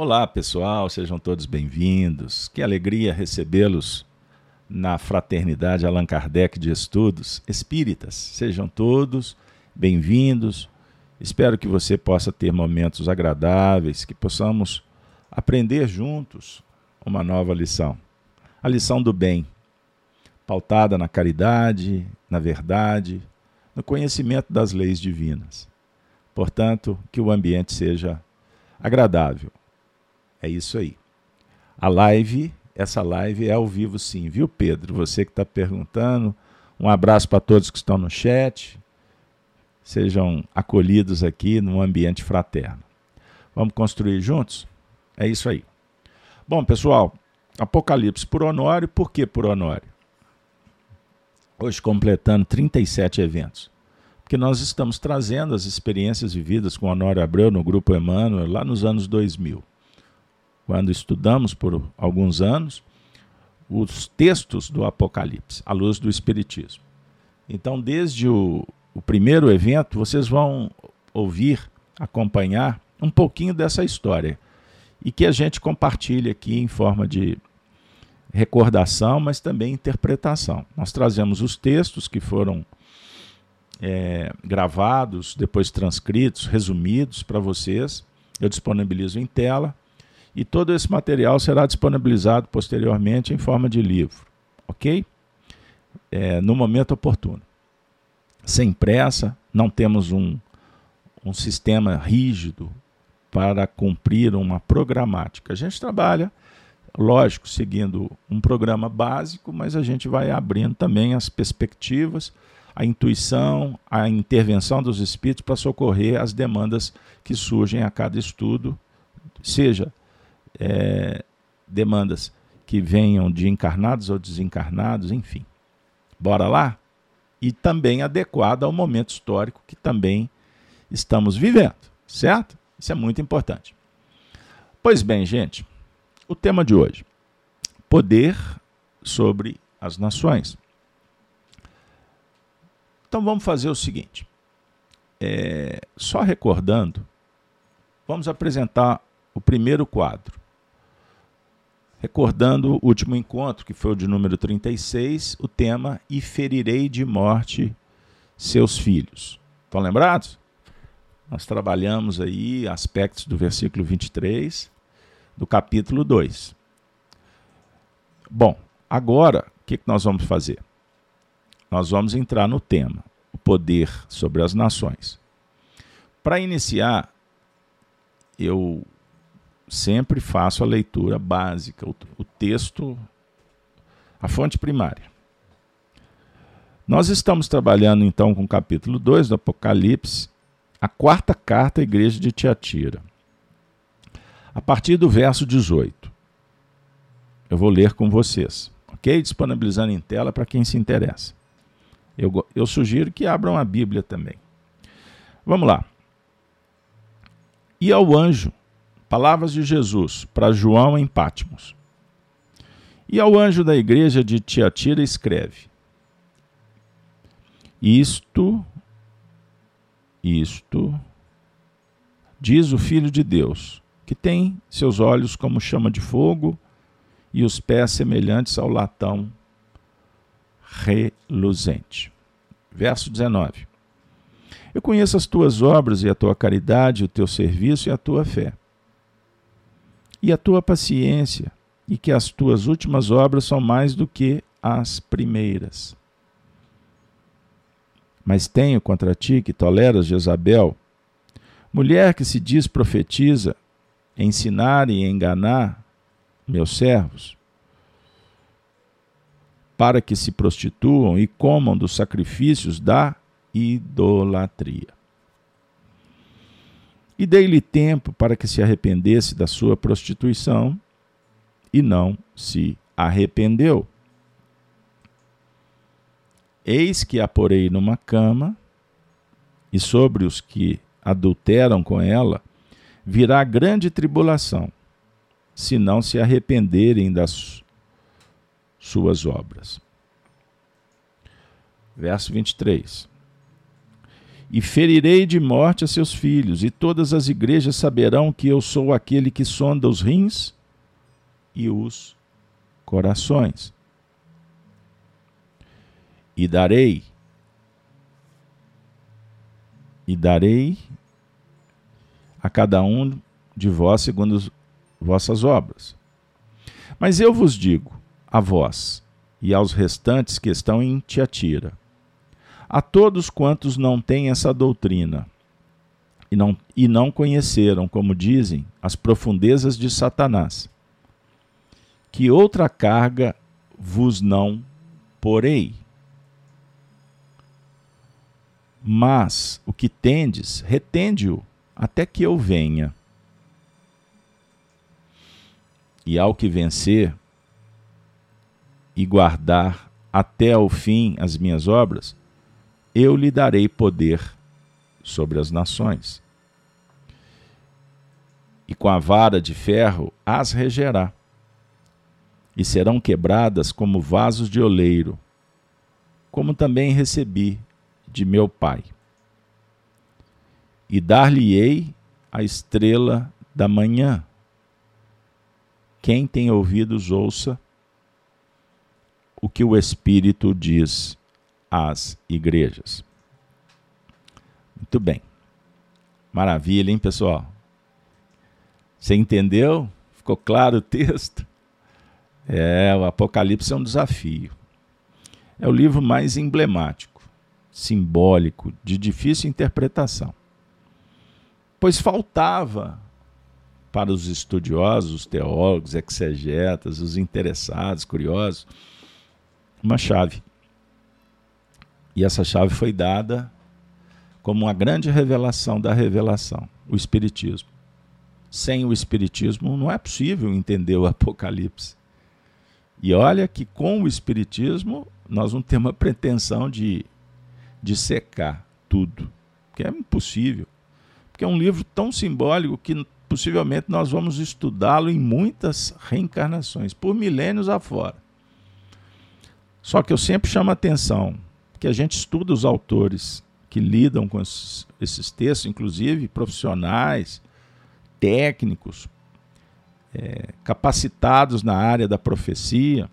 Olá, pessoal, sejam todos bem-vindos. Que alegria recebê-los na Fraternidade Allan Kardec de Estudos Espíritas. Sejam todos bem-vindos. Espero que você possa ter momentos agradáveis, que possamos aprender juntos uma nova lição. A lição do bem, pautada na caridade, na verdade, no conhecimento das leis divinas. Portanto, que o ambiente seja agradável é isso aí. A live, essa live é ao vivo sim, viu, Pedro? Você que está perguntando. Um abraço para todos que estão no chat. Sejam acolhidos aqui num ambiente fraterno. Vamos construir juntos? É isso aí. Bom, pessoal, Apocalipse por Honório. Por que por Honório? Hoje completando 37 eventos. Porque nós estamos trazendo as experiências vividas com Honório Abreu no Grupo Emmanuel lá nos anos 2000 quando estudamos por alguns anos os textos do Apocalipse, à luz do Espiritismo. Então, desde o, o primeiro evento, vocês vão ouvir, acompanhar um pouquinho dessa história e que a gente compartilha aqui em forma de recordação, mas também interpretação. Nós trazemos os textos que foram é, gravados, depois transcritos, resumidos para vocês. Eu disponibilizo em tela e todo esse material será disponibilizado posteriormente em forma de livro, ok? É, no momento oportuno. Sem pressa, não temos um, um sistema rígido para cumprir uma programática. A gente trabalha, lógico, seguindo um programa básico, mas a gente vai abrindo também as perspectivas, a intuição, a intervenção dos espíritos para socorrer as demandas que surgem a cada estudo, seja é, demandas que venham de encarnados ou desencarnados, enfim. Bora lá? E também adequada ao momento histórico que também estamos vivendo, certo? Isso é muito importante. Pois bem, gente, o tema de hoje: poder sobre as nações. Então vamos fazer o seguinte: é, só recordando, vamos apresentar o primeiro quadro. Recordando o último encontro, que foi o de número 36, o tema E ferirei de morte seus filhos. Estão lembrados? Nós trabalhamos aí aspectos do versículo 23 do capítulo 2. Bom, agora o que nós vamos fazer? Nós vamos entrar no tema, o poder sobre as nações. Para iniciar, eu sempre faço a leitura básica, o, o texto, a fonte primária. Nós estamos trabalhando então com o capítulo 2 do Apocalipse, a quarta carta à igreja de Tiatira. A partir do verso 18. Eu vou ler com vocês, ok? Disponibilizando em tela para quem se interessa. Eu, eu sugiro que abram a Bíblia também. Vamos lá. E ao anjo Palavras de Jesus para João em Pátimos. E ao anjo da igreja de Tiatira escreve: Isto, isto, diz o Filho de Deus, que tem seus olhos como chama de fogo e os pés semelhantes ao latão reluzente. Verso 19. Eu conheço as tuas obras e a tua caridade, o teu serviço e a tua fé e a tua paciência, e que as tuas últimas obras são mais do que as primeiras. Mas tenho contra ti que toleras Jezabel, mulher que se diz profetiza, ensinar e enganar meus servos, para que se prostituam e comam dos sacrifícios da idolatria. E dei-lhe tempo para que se arrependesse da sua prostituição, e não se arrependeu. Eis que a porei numa cama, e sobre os que adulteram com ela virá grande tribulação, se não se arrependerem das suas obras. Verso 23. E ferirei de morte a seus filhos, e todas as igrejas saberão que eu sou aquele que sonda os rins e os corações. E darei, e darei a cada um de vós segundo as vossas obras. Mas eu vos digo, a vós e aos restantes que estão em Tiatira, a todos quantos não têm essa doutrina e não, e não conheceram, como dizem, as profundezas de Satanás, que outra carga vos não porei. Mas o que tendes, retende-o até que eu venha. E ao que vencer e guardar até ao fim as minhas obras, eu lhe darei poder sobre as nações. E com a vara de ferro as regerá, e serão quebradas como vasos de oleiro, como também recebi de meu Pai. E dar-lhe-ei a estrela da manhã. Quem tem ouvidos, ouça o que o Espírito diz às igrejas. Muito bem. Maravilha, hein, pessoal? Você entendeu? Ficou claro o texto? É, o Apocalipse é um desafio. É o livro mais emblemático, simbólico, de difícil interpretação. Pois faltava para os estudiosos, os teólogos, exegetas, os interessados, curiosos, uma chave. E essa chave foi dada como uma grande revelação da revelação, o Espiritismo. Sem o Espiritismo não é possível entender o Apocalipse. E olha que com o Espiritismo nós não temos a pretensão de, de secar tudo, que é impossível. Porque é um livro tão simbólico que possivelmente nós vamos estudá-lo em muitas reencarnações, por milênios afora. Só que eu sempre chamo a atenção que a gente estuda os autores que lidam com esses, textos, inclusive profissionais, técnicos, é, capacitados na área da profecia,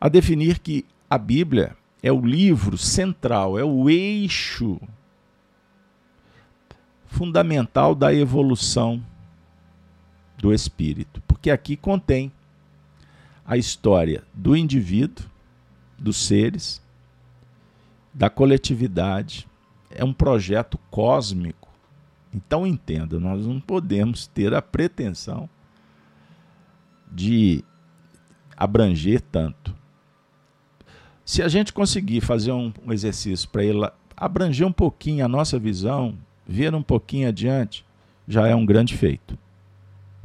a definir que a Bíblia é o livro central, é o eixo fundamental da evolução do espírito, porque aqui contém a história do indivíduo, dos seres, da coletividade. É um projeto cósmico. Então entenda, nós não podemos ter a pretensão de abranger tanto. Se a gente conseguir fazer um, um exercício para ele abranger um pouquinho a nossa visão, ver um pouquinho adiante, já é um grande feito.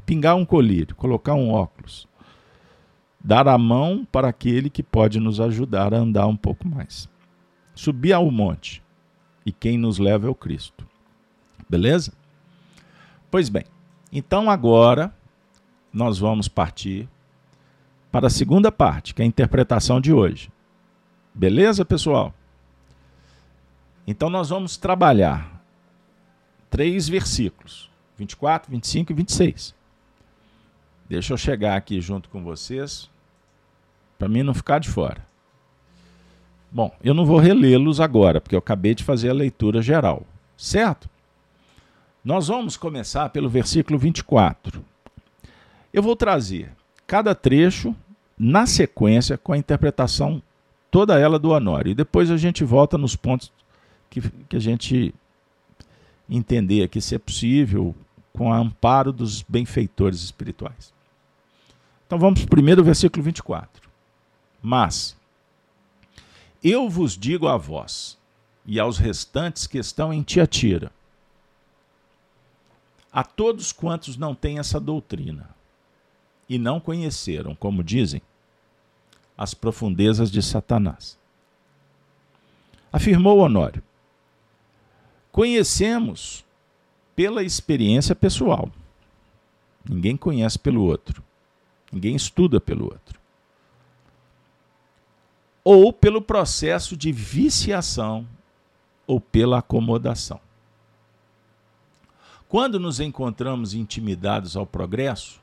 Pingar um colírio, colocar um óculos, dar a mão para aquele que pode nos ajudar a andar um pouco mais. Subir ao monte, e quem nos leva é o Cristo. Beleza? Pois bem, então agora nós vamos partir para a segunda parte, que é a interpretação de hoje. Beleza, pessoal? Então nós vamos trabalhar três versículos: 24, 25 e 26. Deixa eu chegar aqui junto com vocês para mim não ficar de fora. Bom, eu não vou relê-los agora, porque eu acabei de fazer a leitura geral, certo? Nós vamos começar pelo versículo 24. Eu vou trazer cada trecho na sequência com a interpretação toda ela do Honório. E depois a gente volta nos pontos que, que a gente entender aqui, se é possível, com o amparo dos benfeitores espirituais. Então vamos primeiro ao versículo 24. Mas eu vos digo a vós e aos restantes que estão em Tiatira, a todos quantos não têm essa doutrina e não conheceram, como dizem, as profundezas de Satanás. Afirmou Honório: Conhecemos pela experiência pessoal. Ninguém conhece pelo outro. Ninguém estuda pelo outro ou pelo processo de viciação ou pela acomodação. Quando nos encontramos intimidados ao progresso,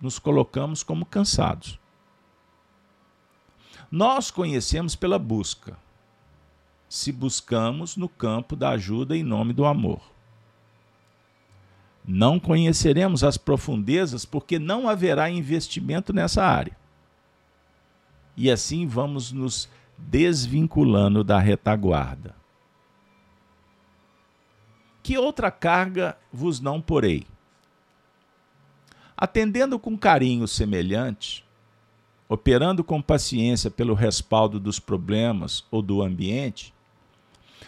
nos colocamos como cansados. Nós conhecemos pela busca, se buscamos no campo da ajuda em nome do amor. Não conheceremos as profundezas porque não haverá investimento nessa área. E assim vamos nos desvinculando da retaguarda. Que outra carga vos não porei? Atendendo com carinho semelhante, operando com paciência pelo respaldo dos problemas ou do ambiente,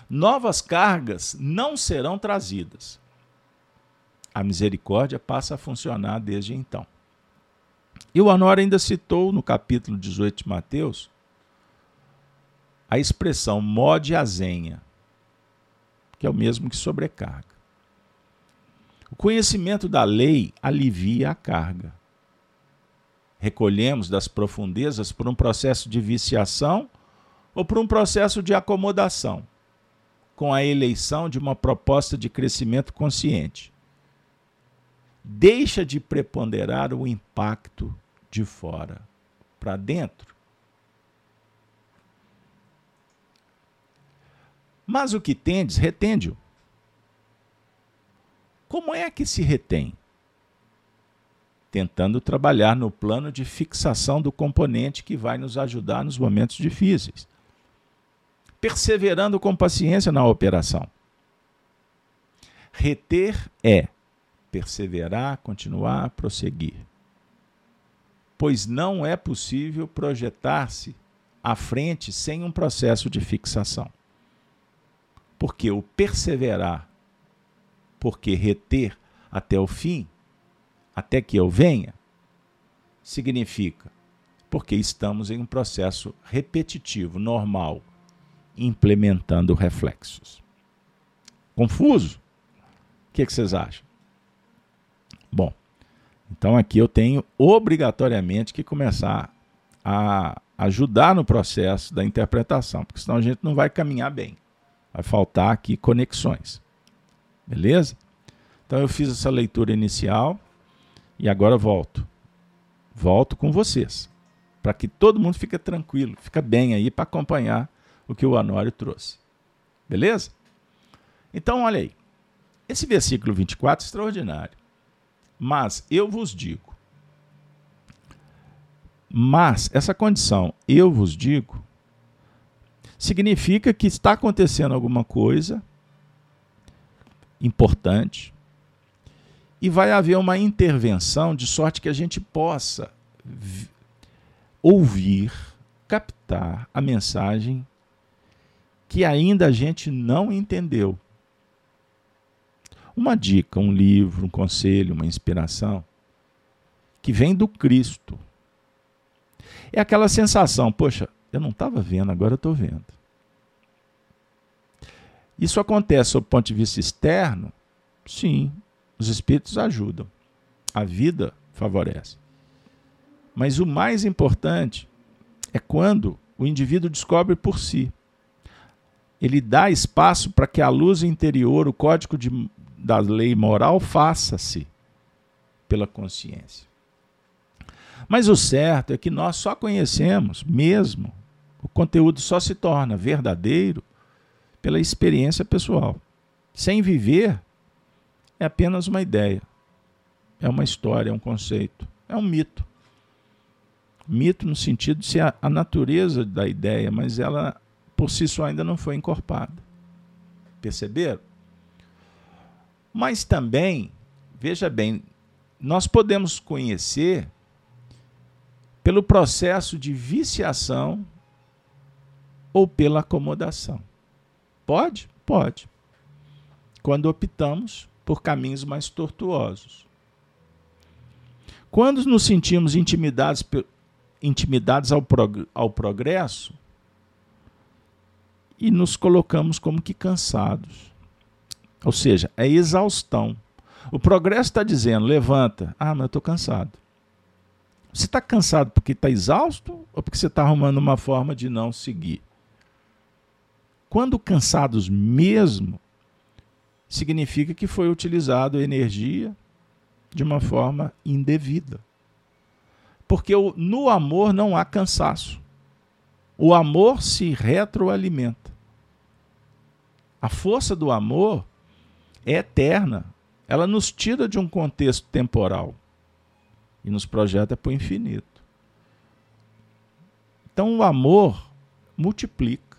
novas cargas não serão trazidas. A misericórdia passa a funcionar desde então. E o Honor ainda citou no capítulo 18 de Mateus a expressão mode azenha, que é o mesmo que sobrecarga. O conhecimento da lei alivia a carga. Recolhemos das profundezas por um processo de viciação ou por um processo de acomodação, com a eleição de uma proposta de crescimento consciente. Deixa de preponderar o impacto de fora para dentro. Mas o que tendes, retende-o. Como é que se retém? Tentando trabalhar no plano de fixação do componente que vai nos ajudar nos momentos difíceis. Perseverando com paciência na operação. Reter é perseverar, continuar, prosseguir. Pois não é possível projetar-se à frente sem um processo de fixação. Porque o perseverar porque reter até o fim, até que eu venha, significa porque estamos em um processo repetitivo, normal, implementando reflexos. Confuso? O que, é que vocês acham? Bom, então aqui eu tenho obrigatoriamente que começar a ajudar no processo da interpretação, porque senão a gente não vai caminhar bem. Vai faltar aqui conexões. Beleza? Então eu fiz essa leitura inicial e agora volto. Volto com vocês, para que todo mundo fique tranquilo, fica bem aí para acompanhar o que o Anório trouxe. Beleza? Então, olha aí. Esse versículo 24 é extraordinário. Mas eu vos digo. Mas essa condição, eu vos digo, significa que está acontecendo alguma coisa importante e vai haver uma intervenção de sorte que a gente possa ouvir, captar a mensagem que ainda a gente não entendeu. Uma dica, um livro, um conselho, uma inspiração que vem do Cristo. É aquela sensação, poxa, eu não estava vendo, agora eu estou vendo. Isso acontece sob o ponto de vista externo? Sim, os espíritos ajudam. A vida favorece. Mas o mais importante é quando o indivíduo descobre por si. Ele dá espaço para que a luz interior, o código de, da lei moral, faça-se pela consciência. Mas o certo é que nós só conhecemos mesmo, o conteúdo só se torna verdadeiro pela experiência pessoal. Sem viver, é apenas uma ideia, é uma história, é um conceito, é um mito. Mito no sentido de ser a, a natureza da ideia, mas ela por si só ainda não foi encorpada. Perceberam? Mas também, veja bem, nós podemos conhecer pelo processo de viciação ou pela acomodação. Pode? Pode. Quando optamos por caminhos mais tortuosos. Quando nos sentimos intimidados, intimidados ao, prog ao progresso e nos colocamos como que cansados. Ou seja, é exaustão. O progresso está dizendo: levanta. Ah, mas eu estou cansado. Você está cansado porque está exausto ou porque você está arrumando uma forma de não seguir? Quando cansados mesmo, significa que foi utilizado energia de uma forma indevida. Porque no amor não há cansaço. O amor se retroalimenta. A força do amor é eterna. Ela nos tira de um contexto temporal e nos projeta para o infinito. Então o amor multiplica.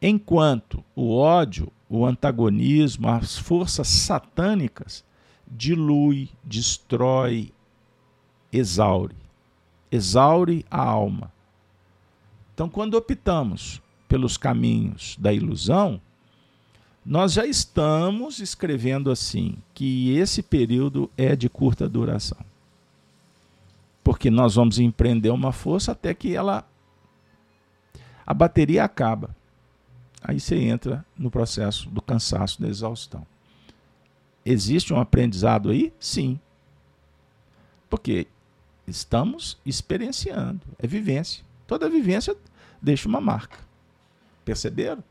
Enquanto o ódio, o antagonismo, as forças satânicas dilui, destrói, exaure. Exaure a alma. Então, quando optamos pelos caminhos da ilusão, nós já estamos escrevendo assim que esse período é de curta duração. Porque nós vamos empreender uma força até que ela a bateria acaba. Aí você entra no processo do cansaço, da exaustão. Existe um aprendizado aí? Sim. Porque estamos experienciando, é vivência. Toda vivência deixa uma marca. Perceberam?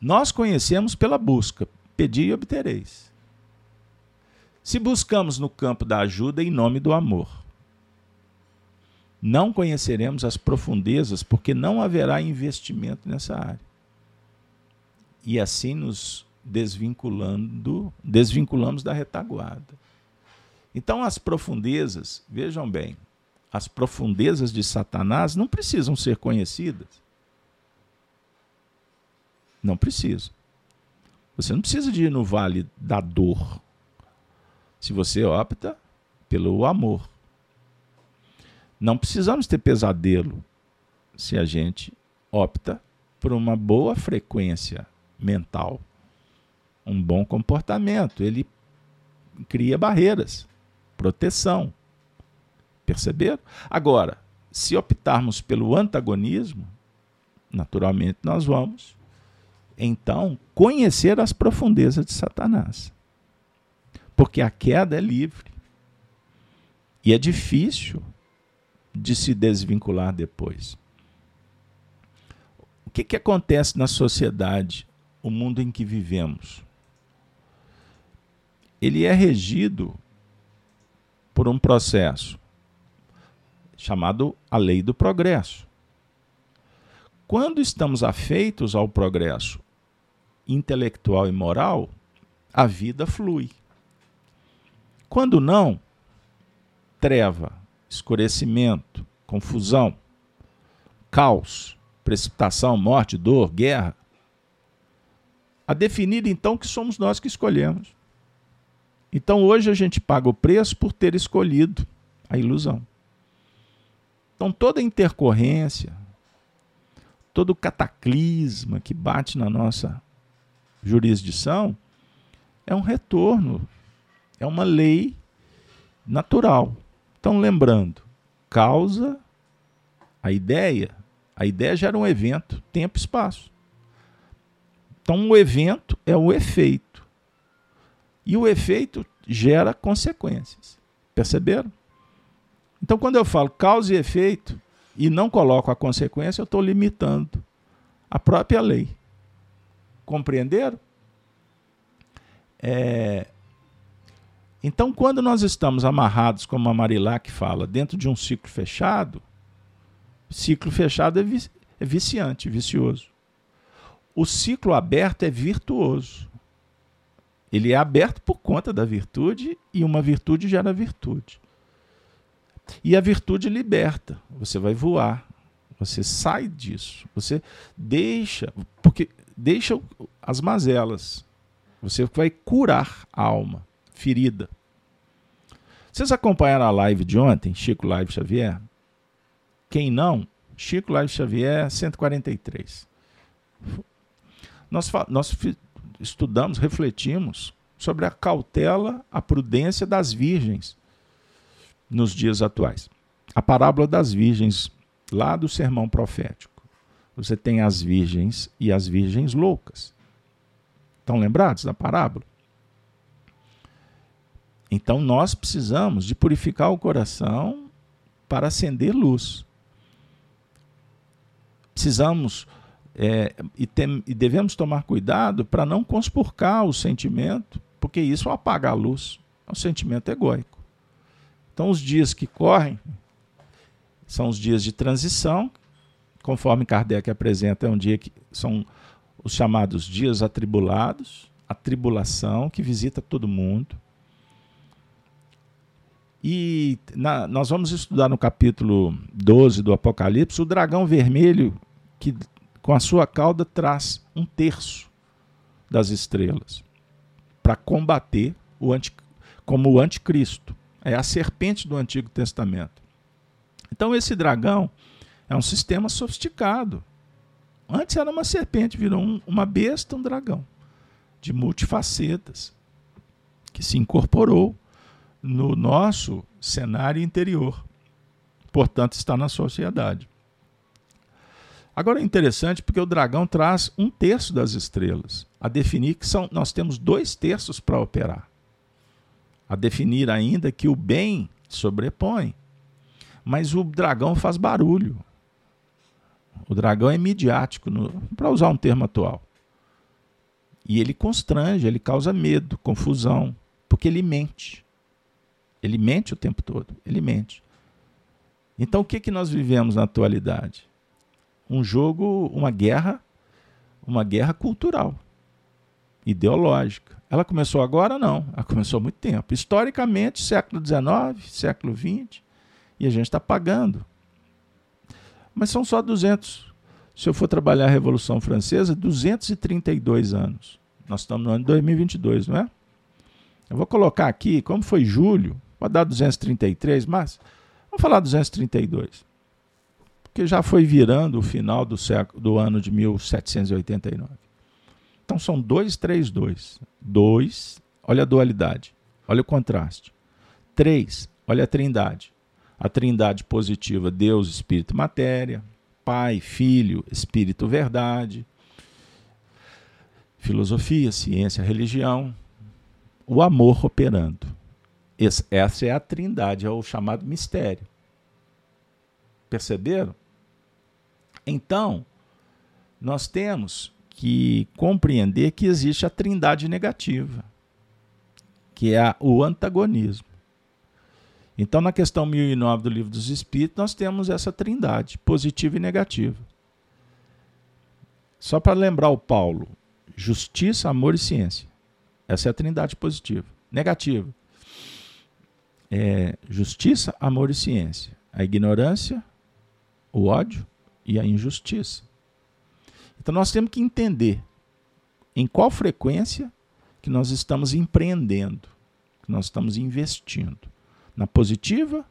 Nós conhecemos pela busca, pedi e obtereis. Se buscamos no campo da ajuda em nome do amor, não conheceremos as profundezas, porque não haverá investimento nessa área. E assim nos desvinculando, desvinculamos da retaguarda. Então as profundezas, vejam bem, as profundezas de Satanás não precisam ser conhecidas. Não precisa. Você não precisa de ir no vale da dor. Se você opta pelo amor. Não precisamos ter pesadelo se a gente opta por uma boa frequência mental, um bom comportamento. Ele cria barreiras, proteção. Perceberam? Agora, se optarmos pelo antagonismo, naturalmente nós vamos então conhecer as profundezas de Satanás. Porque a queda é livre. E é difícil de se desvincular depois. O que, que acontece na sociedade, o mundo em que vivemos? Ele é regido por um processo chamado a lei do progresso. Quando estamos afeitos ao progresso intelectual e moral, a vida flui. Quando não, treva, escurecimento, confusão, caos, precipitação, morte, dor, guerra. A definir então que somos nós que escolhemos. Então hoje a gente paga o preço por ter escolhido a ilusão. Então toda intercorrência, todo cataclisma que bate na nossa jurisdição é um retorno, é uma lei natural. Então, lembrando, causa, a ideia, a ideia gera um evento, tempo e espaço. Então, o evento é o efeito. E o efeito gera consequências. Perceberam? Então, quando eu falo causa e efeito e não coloco a consequência, eu estou limitando a própria lei. Compreenderam? É... Então, quando nós estamos amarrados, como a Marilac fala, dentro de um ciclo fechado, ciclo fechado é, vi é viciante, vicioso. O ciclo aberto é virtuoso. Ele é aberto por conta da virtude e uma virtude gera virtude. E a virtude liberta. Você vai voar. Você sai disso. Você deixa. Porque deixa as mazelas. Você vai curar a alma ferida. Vocês acompanharam a live de ontem, Chico Live Xavier? Quem não, Chico Live Xavier 143. Nós, nós estudamos, refletimos sobre a cautela, a prudência das virgens nos dias atuais. A parábola das virgens, lá do sermão profético. Você tem as virgens e as virgens loucas. Estão lembrados da parábola? Então nós precisamos de purificar o coração para acender luz. precisamos é, e, tem, e devemos tomar cuidado para não conspurcar o sentimento, porque isso apaga a luz. É um sentimento egóico. Então, os dias que correm são os dias de transição, conforme Kardec apresenta, é um dia que são os chamados dias atribulados, a tribulação que visita todo mundo. E na, nós vamos estudar no capítulo 12 do Apocalipse o dragão vermelho que com a sua cauda traz um terço das estrelas para combater o anti, como o anticristo. É a serpente do Antigo Testamento. Então esse dragão é um sistema sofisticado. Antes era uma serpente, virou um, uma besta, um dragão de multifacetas que se incorporou no nosso cenário interior. Portanto, está na sociedade. Agora é interessante porque o dragão traz um terço das estrelas, a definir que são, nós temos dois terços para operar. A definir ainda que o bem sobrepõe. Mas o dragão faz barulho. O dragão é midiático, para usar um termo atual. E ele constrange, ele causa medo, confusão, porque ele mente. Ele mente o tempo todo, ele mente. Então o que, que nós vivemos na atualidade? um jogo, uma guerra, uma guerra cultural, ideológica. Ela começou agora? Não, ela começou há muito tempo. Historicamente, século XIX, século XX, e a gente está pagando. Mas são só 200. Se eu for trabalhar a Revolução Francesa, 232 anos. Nós estamos no ano de 2022, não é? Eu vou colocar aqui, como foi julho, pode dar 233, mas vamos falar 232 porque já foi virando o final do, século, do ano de 1789. Então são 232. 2, olha a dualidade, olha o contraste. 3, olha a trindade. A trindade positiva, Deus, Espírito, Matéria. Pai, Filho, Espírito, Verdade. Filosofia, ciência, religião. O amor operando. Essa é a trindade, é o chamado mistério. Perceberam? Então, nós temos que compreender que existe a trindade negativa, que é o antagonismo. Então, na questão 1009 do Livro dos Espíritos, nós temos essa trindade, positiva e negativa. Só para lembrar o Paulo, justiça, amor e ciência. Essa é a trindade positiva. Negativa. É justiça, amor e ciência. A ignorância, o ódio e a injustiça. Então nós temos que entender em qual frequência que nós estamos empreendendo, que nós estamos investindo, na positiva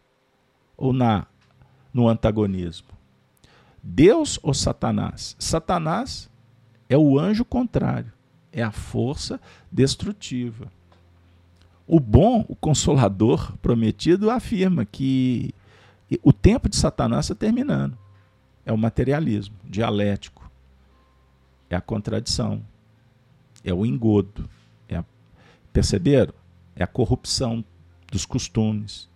ou na no antagonismo. Deus ou Satanás? Satanás é o anjo contrário, é a força destrutiva. O bom, o consolador prometido afirma que o tempo de Satanás está terminando é o materialismo dialético, é a contradição, é o engodo, é a, perceberam? É a corrupção dos costumes.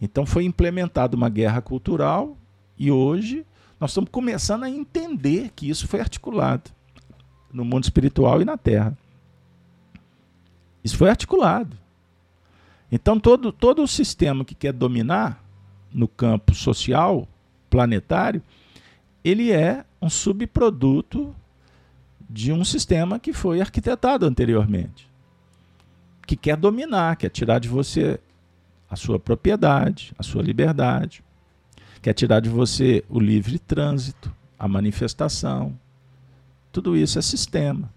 Então foi implementada uma guerra cultural e hoje nós estamos começando a entender que isso foi articulado no mundo espiritual e na Terra. Isso foi articulado. Então todo, todo o sistema que quer dominar no campo social, planetário, ele é um subproduto de um sistema que foi arquitetado anteriormente, que quer dominar, quer tirar de você a sua propriedade, a sua liberdade, quer tirar de você o livre trânsito, a manifestação. Tudo isso é sistema.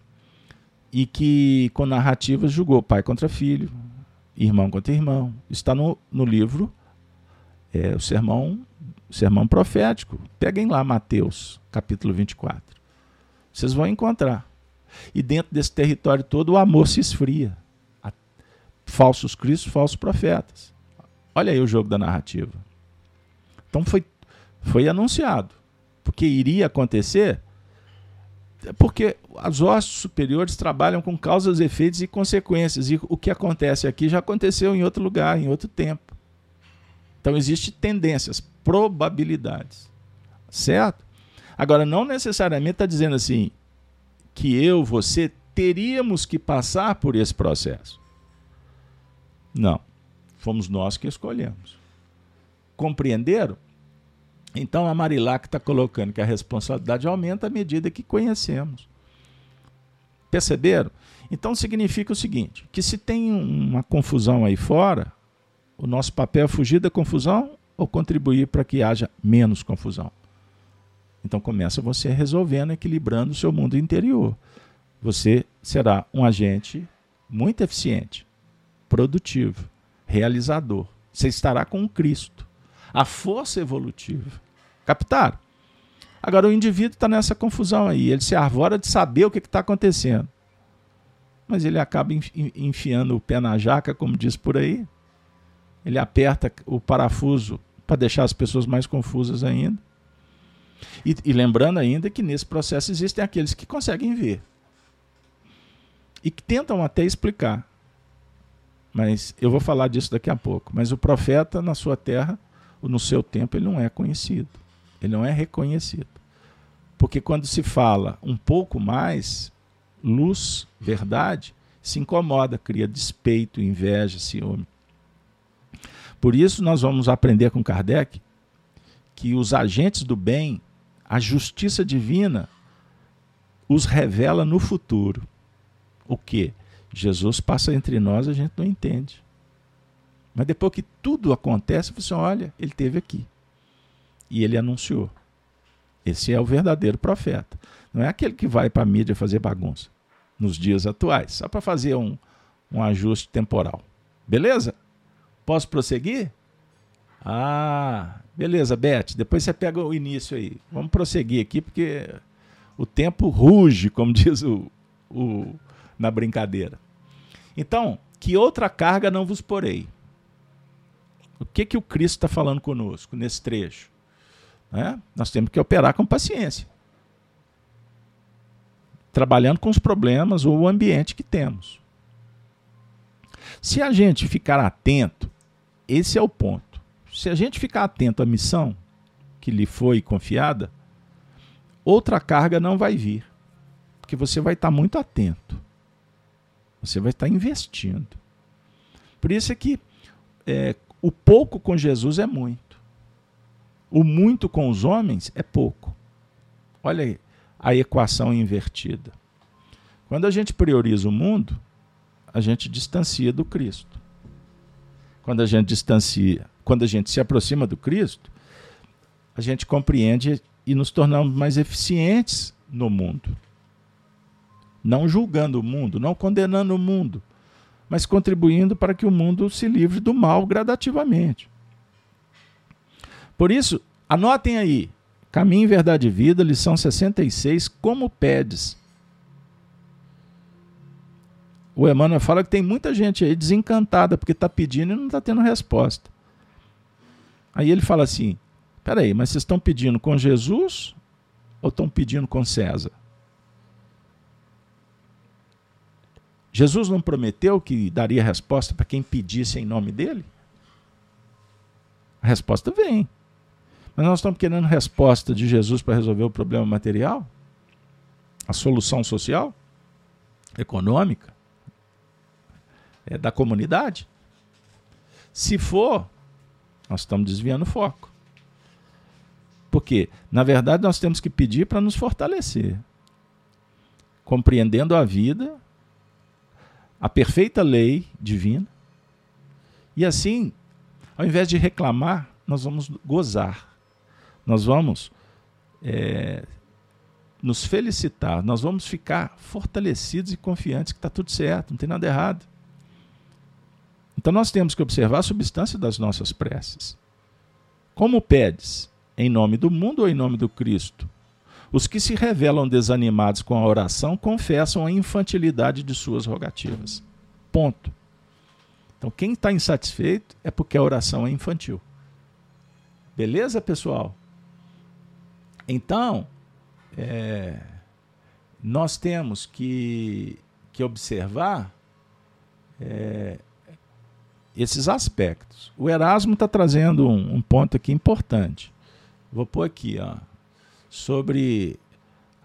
E que com narrativas julgou pai contra filho, irmão contra irmão. Está no, no livro, é, o sermão sermão profético. Peguem lá Mateus, capítulo 24. Vocês vão encontrar. E dentro desse território todo o amor se esfria. Falsos cristos, falsos profetas. Olha aí o jogo da narrativa. Então foi, foi anunciado. Porque iria acontecer, porque as hostes superiores trabalham com causas, efeitos e consequências. E o que acontece aqui já aconteceu em outro lugar, em outro tempo. Então existem tendências, probabilidades. Certo? Agora, não necessariamente está dizendo assim que eu, você, teríamos que passar por esse processo. Não. Fomos nós que escolhemos. Compreenderam? Então a Marilac está colocando que a responsabilidade aumenta à medida que conhecemos. Perceberam? Então significa o seguinte: que se tem uma confusão aí fora, o nosso papel é fugir da confusão ou contribuir para que haja menos confusão. Então começa você resolvendo, equilibrando o seu mundo interior. Você será um agente muito eficiente, produtivo, realizador. Você estará com Cristo, a força evolutiva. Captaram? Agora o indivíduo está nessa confusão aí, ele se arvora de saber o que está acontecendo. Mas ele acaba enfiando o pé na jaca, como diz por aí. Ele aperta o parafuso para deixar as pessoas mais confusas ainda. E, e, lembrando ainda que nesse processo existem aqueles que conseguem ver e que tentam até explicar. Mas eu vou falar disso daqui a pouco. Mas o profeta na sua terra, no seu tempo, ele não é conhecido. Ele não é reconhecido. Porque quando se fala um pouco mais, luz, verdade, se incomoda, cria despeito, inveja, ciúme. Por isso, nós vamos aprender com Kardec que os agentes do bem, a justiça divina, os revela no futuro. O que? Jesus passa entre nós, a gente não entende. Mas depois que tudo acontece, você olha, ele teve aqui. E ele anunciou. Esse é o verdadeiro profeta. Não é aquele que vai para a mídia fazer bagunça nos dias atuais, só para fazer um, um ajuste temporal. Beleza? Posso prosseguir? Ah, beleza, Beth. Depois você pega o início aí. Vamos prosseguir aqui, porque o tempo ruge, como diz o, o na brincadeira. Então, que outra carga não vos porei? O que, que o Cristo está falando conosco nesse trecho? Né? Nós temos que operar com paciência, trabalhando com os problemas ou o ambiente que temos. Se a gente ficar atento esse é o ponto. Se a gente ficar atento à missão que lhe foi confiada, outra carga não vai vir. Porque você vai estar muito atento. Você vai estar investindo. Por isso é que é, o pouco com Jesus é muito. O muito com os homens é pouco. Olha aí a equação invertida. Quando a gente prioriza o mundo, a gente distancia do Cristo quando a gente distancia, quando a gente se aproxima do Cristo, a gente compreende e nos tornamos mais eficientes no mundo. Não julgando o mundo, não condenando o mundo, mas contribuindo para que o mundo se livre do mal gradativamente. Por isso, anotem aí, Caminho, Verdade e Vida, lição 66, como pedes o Emmanuel fala que tem muita gente aí desencantada porque está pedindo e não está tendo resposta. Aí ele fala assim: peraí, mas vocês estão pedindo com Jesus ou estão pedindo com César? Jesus não prometeu que daria resposta para quem pedisse em nome dele? A resposta vem. Mas nós estamos querendo resposta de Jesus para resolver o problema material? A solução social? Econômica? é, da comunidade? Se for, nós estamos desviando o foco. Porque, na verdade, nós temos que pedir para nos fortalecer, compreendendo a vida, a perfeita lei divina, e assim, ao invés de reclamar, nós vamos gozar, nós vamos é, nos felicitar, nós vamos ficar fortalecidos e confiantes que está tudo certo, não tem nada errado. Então nós temos que observar a substância das nossas preces. Como pedes? Em nome do mundo ou em nome do Cristo? Os que se revelam desanimados com a oração confessam a infantilidade de suas rogativas. Ponto. Então, quem está insatisfeito é porque a oração é infantil. Beleza, pessoal? Então, é, nós temos que, que observar é, esses aspectos. O Erasmo está trazendo um, um, ponto aqui importante. Vou pôr aqui, ó. Sobre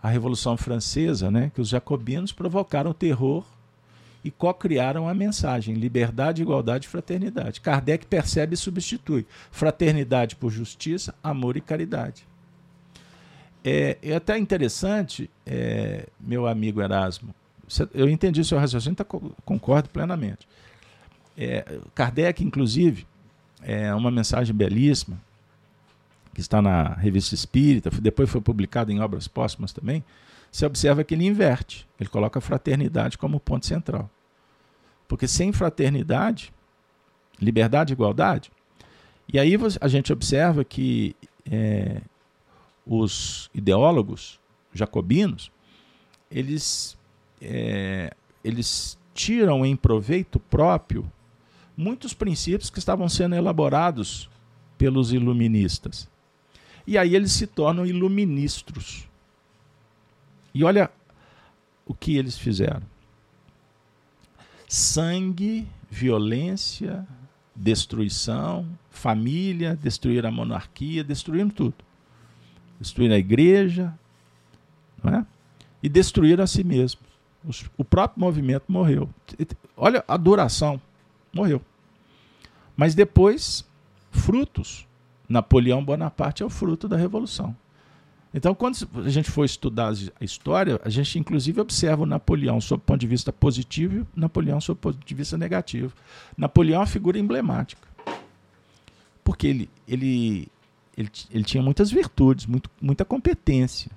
a Revolução Francesa, né, que os jacobinos provocaram terror e co-criaram a mensagem liberdade, igualdade e fraternidade. Kardec percebe e substitui fraternidade por justiça, amor e caridade. É, é até interessante, é, meu amigo Erasmo, eu entendi o seu raciocínio, tá, concordo plenamente. É, Kardec, inclusive, é uma mensagem belíssima, que está na Revista Espírita, depois foi publicado em obras póstumas também, você observa que ele inverte, ele coloca a fraternidade como ponto central. Porque sem fraternidade, liberdade e igualdade, e aí a gente observa que é, os ideólogos jacobinos, eles, é, eles tiram em proveito próprio muitos princípios que estavam sendo elaborados pelos iluministas. E aí eles se tornam iluministros. E olha o que eles fizeram: sangue, violência, destruição, família, destruir a monarquia, destruindo tudo. Destruir a igreja, não é? e destruir a si mesmo. O próprio movimento morreu. Olha a duração, morreu. Mas depois, frutos. Napoleão Bonaparte é o fruto da Revolução. Então, quando a gente for estudar a história, a gente inclusive observa o Napoleão sob o ponto de vista positivo e o Napoleão sob o ponto de vista negativo. Napoleão é uma figura emblemática. Porque ele, ele, ele, ele tinha muitas virtudes, muito, muita competência.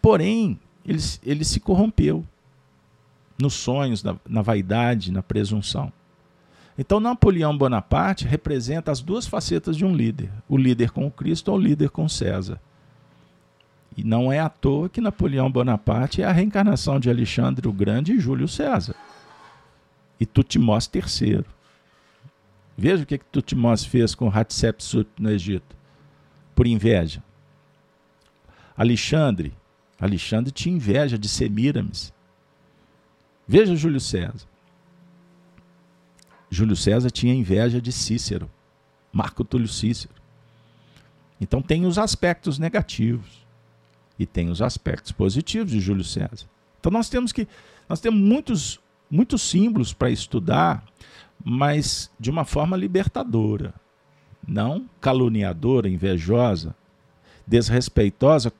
Porém, ele, ele se corrompeu nos sonhos, na, na vaidade, na presunção. Então, Napoleão Bonaparte representa as duas facetas de um líder: o líder com o Cristo ou o líder com César. E não é à toa que Napoleão Bonaparte é a reencarnação de Alexandre o Grande e Júlio César. E Tutmós III. Veja o que, que Tutmós fez com Hatshepsut no Egito, por inveja. Alexandre, Alexandre tinha inveja de Semíramis. Veja Júlio César. Júlio César tinha inveja de Cícero, Marco Túlio Cícero. Então tem os aspectos negativos e tem os aspectos positivos de Júlio César. Então nós temos que nós temos muitos muitos símbolos para estudar, mas de uma forma libertadora, não caluniadora, invejosa, desrespeitosa,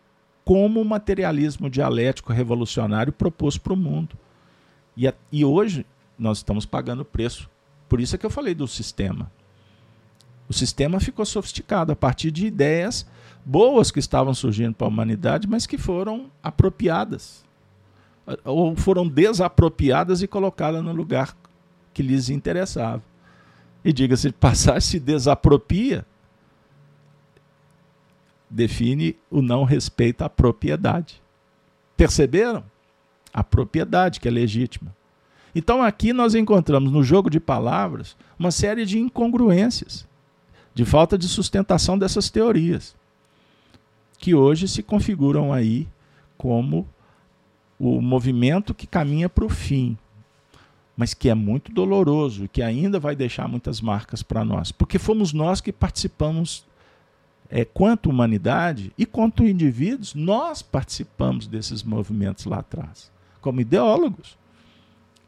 como o materialismo dialético revolucionário propôs para o mundo. E, e hoje nós estamos pagando o preço por isso é que eu falei do sistema. O sistema ficou sofisticado a partir de ideias boas que estavam surgindo para a humanidade, mas que foram apropriadas. Ou foram desapropriadas e colocadas no lugar que lhes interessava. E diga-se de passar, se desapropria, define o não respeito à propriedade. Perceberam? A propriedade que é legítima. Então aqui nós encontramos no jogo de palavras uma série de incongruências, de falta de sustentação dessas teorias, que hoje se configuram aí como o movimento que caminha para o fim, mas que é muito doloroso e que ainda vai deixar muitas marcas para nós, porque fomos nós que participamos, é, quanto humanidade e quanto indivíduos, nós participamos desses movimentos lá atrás, como ideólogos.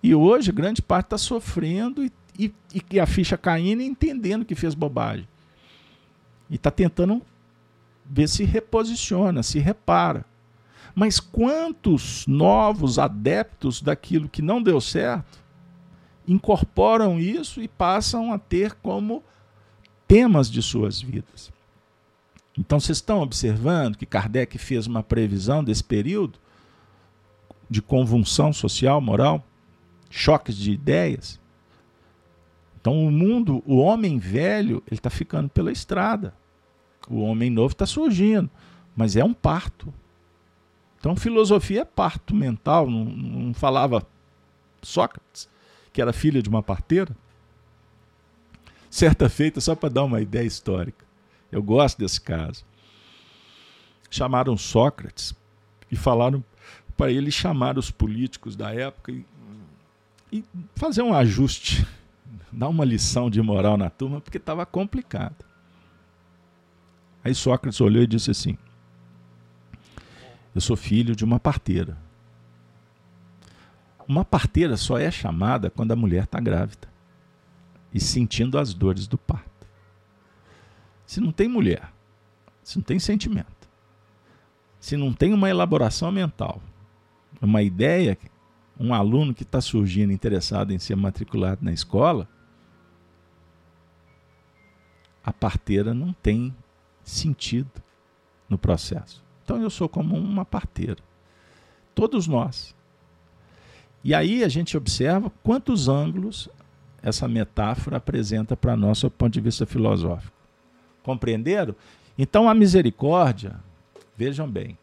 E hoje, grande parte está sofrendo e, e, e a ficha caindo e entendendo que fez bobagem. E está tentando ver se reposiciona, se repara. Mas quantos novos adeptos daquilo que não deu certo incorporam isso e passam a ter como temas de suas vidas? Então vocês estão observando que Kardec fez uma previsão desse período de convulsão social, moral? Choques de ideias. Então o mundo, o homem velho, ele está ficando pela estrada. O homem novo está surgindo, mas é um parto. Então filosofia é parto mental. Não, não falava Sócrates, que era filho de uma parteira? Certa feita, só para dar uma ideia histórica. Eu gosto desse caso. Chamaram Sócrates e falaram para ele chamar os políticos da época e e fazer um ajuste, dar uma lição de moral na turma, porque estava complicado. Aí Sócrates olhou e disse assim: Eu sou filho de uma parteira. Uma parteira só é chamada quando a mulher está grávida e sentindo as dores do parto. Se não tem mulher, se não tem sentimento, se não tem uma elaboração mental, uma ideia, um aluno que está surgindo interessado em ser matriculado na escola, a parteira não tem sentido no processo. Então eu sou como uma parteira. Todos nós. E aí a gente observa quantos ângulos essa metáfora apresenta para nós do ponto de vista filosófico. Compreenderam? Então a misericórdia, vejam bem,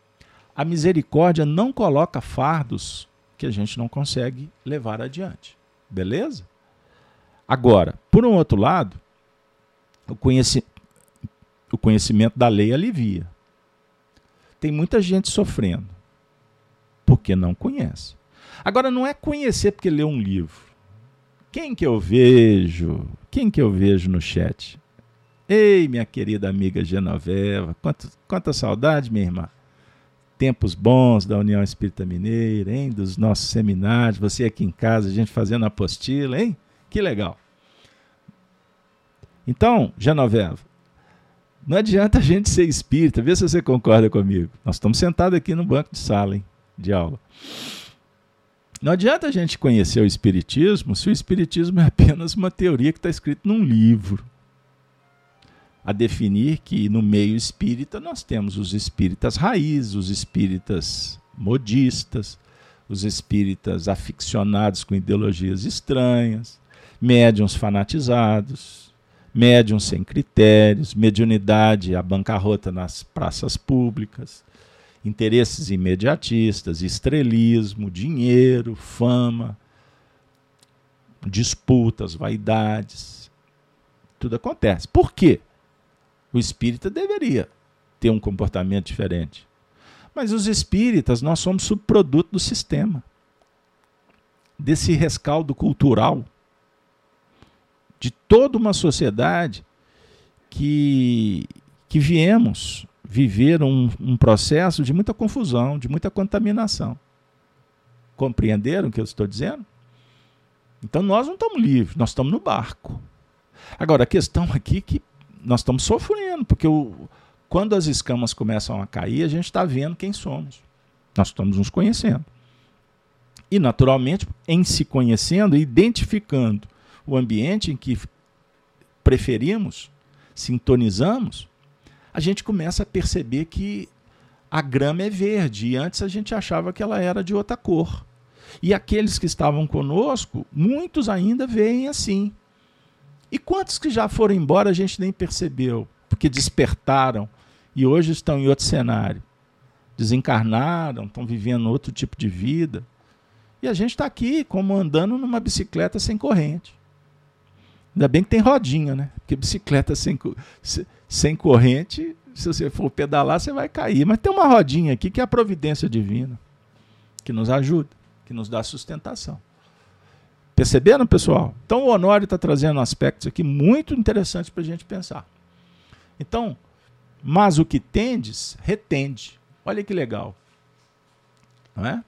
a misericórdia não coloca fardos que a gente não consegue levar adiante. Beleza? Agora, por um outro lado, o, conheci o conhecimento da lei alivia. Tem muita gente sofrendo porque não conhece. Agora, não é conhecer porque lê um livro. Quem que eu vejo? Quem que eu vejo no chat? Ei, minha querida amiga Genoveva, quanto, quanta saudade, minha irmã. Tempos bons da União Espírita Mineira, hein? Dos nossos seminários, você aqui em casa, a gente fazendo apostila, hein? Que legal. Então, Genoveva, não adianta a gente ser espírita, vê se você concorda comigo. Nós estamos sentados aqui no banco de sala, hein, de aula. Não adianta a gente conhecer o Espiritismo se o Espiritismo é apenas uma teoria que está escrita num livro. A definir que no meio espírita nós temos os espíritas raízes, os espíritas modistas, os espíritas aficionados com ideologias estranhas, médiums fanatizados, médium sem critérios, mediunidade à bancarrota nas praças públicas, interesses imediatistas, estrelismo, dinheiro, fama, disputas, vaidades. Tudo acontece. Por quê? O espírita deveria ter um comportamento diferente. Mas os espíritas, nós somos subproduto do sistema, desse rescaldo cultural de toda uma sociedade que, que viemos viver um, um processo de muita confusão, de muita contaminação. Compreenderam o que eu estou dizendo? Então nós não estamos livres, nós estamos no barco. Agora, a questão aqui é que nós estamos sofrendo, porque o, quando as escamas começam a cair, a gente está vendo quem somos. Nós estamos nos conhecendo. E, naturalmente, em se conhecendo, identificando o ambiente em que preferimos, sintonizamos, a gente começa a perceber que a grama é verde e antes a gente achava que ela era de outra cor. E aqueles que estavam conosco, muitos ainda veem assim. E quantos que já foram embora a gente nem percebeu, porque despertaram e hoje estão em outro cenário. Desencarnaram, estão vivendo outro tipo de vida. E a gente está aqui como andando numa bicicleta sem corrente. Ainda bem que tem rodinha, né? Porque bicicleta sem, sem corrente, se você for pedalar, você vai cair. Mas tem uma rodinha aqui que é a providência divina, que nos ajuda, que nos dá sustentação. Perceberam, pessoal? Então o Honório está trazendo aspectos aqui muito interessantes para a gente pensar. Então, mas o que tendes, retende. Olha que legal. Não é?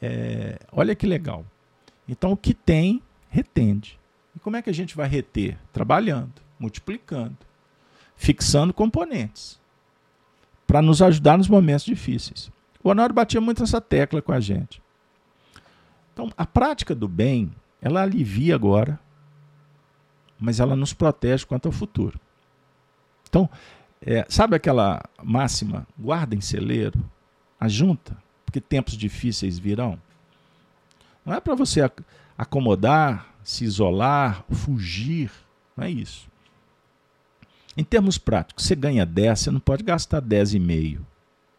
é olha que legal. Então, o que tem, retende. E como é que a gente vai reter? Trabalhando, multiplicando, fixando componentes para nos ajudar nos momentos difíceis. O Honório batia muito essa tecla com a gente. Então, a prática do bem, ela alivia agora, mas ela nos protege quanto ao futuro. Então, é, sabe aquela máxima, guarda em celeiro, ajunta, porque tempos difíceis virão? Não é para você acomodar se isolar, fugir. Não é isso. Em termos práticos, você ganha 10, você não pode gastar 10,5.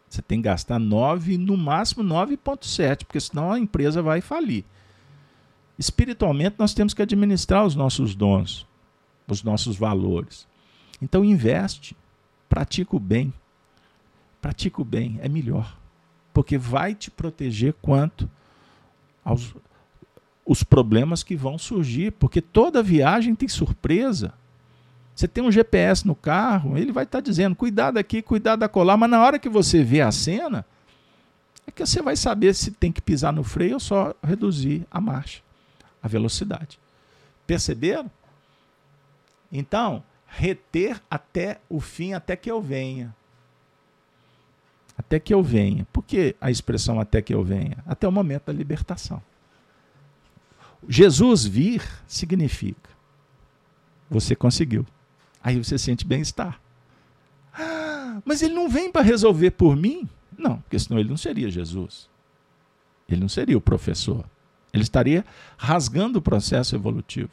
Você tem que gastar 9, no máximo 9,7, porque senão a empresa vai falir. Espiritualmente, nós temos que administrar os nossos dons, os nossos valores. Então, investe, pratica o bem. Pratica o bem, é melhor. Porque vai te proteger quanto aos, os problemas que vão surgir, porque toda viagem tem surpresa. Você tem um GPS no carro, ele vai estar tá dizendo, cuidado aqui, cuidado da colar, mas na hora que você vê a cena, é que você vai saber se tem que pisar no freio ou só reduzir a marcha, a velocidade. Perceberam? Então, reter até o fim, até que eu venha. Até que eu venha. Por que a expressão até que eu venha? Até o momento da libertação. Jesus vir significa você conseguiu. Aí você sente bem-estar. Ah, mas ele não vem para resolver por mim? Não, porque senão ele não seria Jesus. Ele não seria o professor. Ele estaria rasgando o processo evolutivo.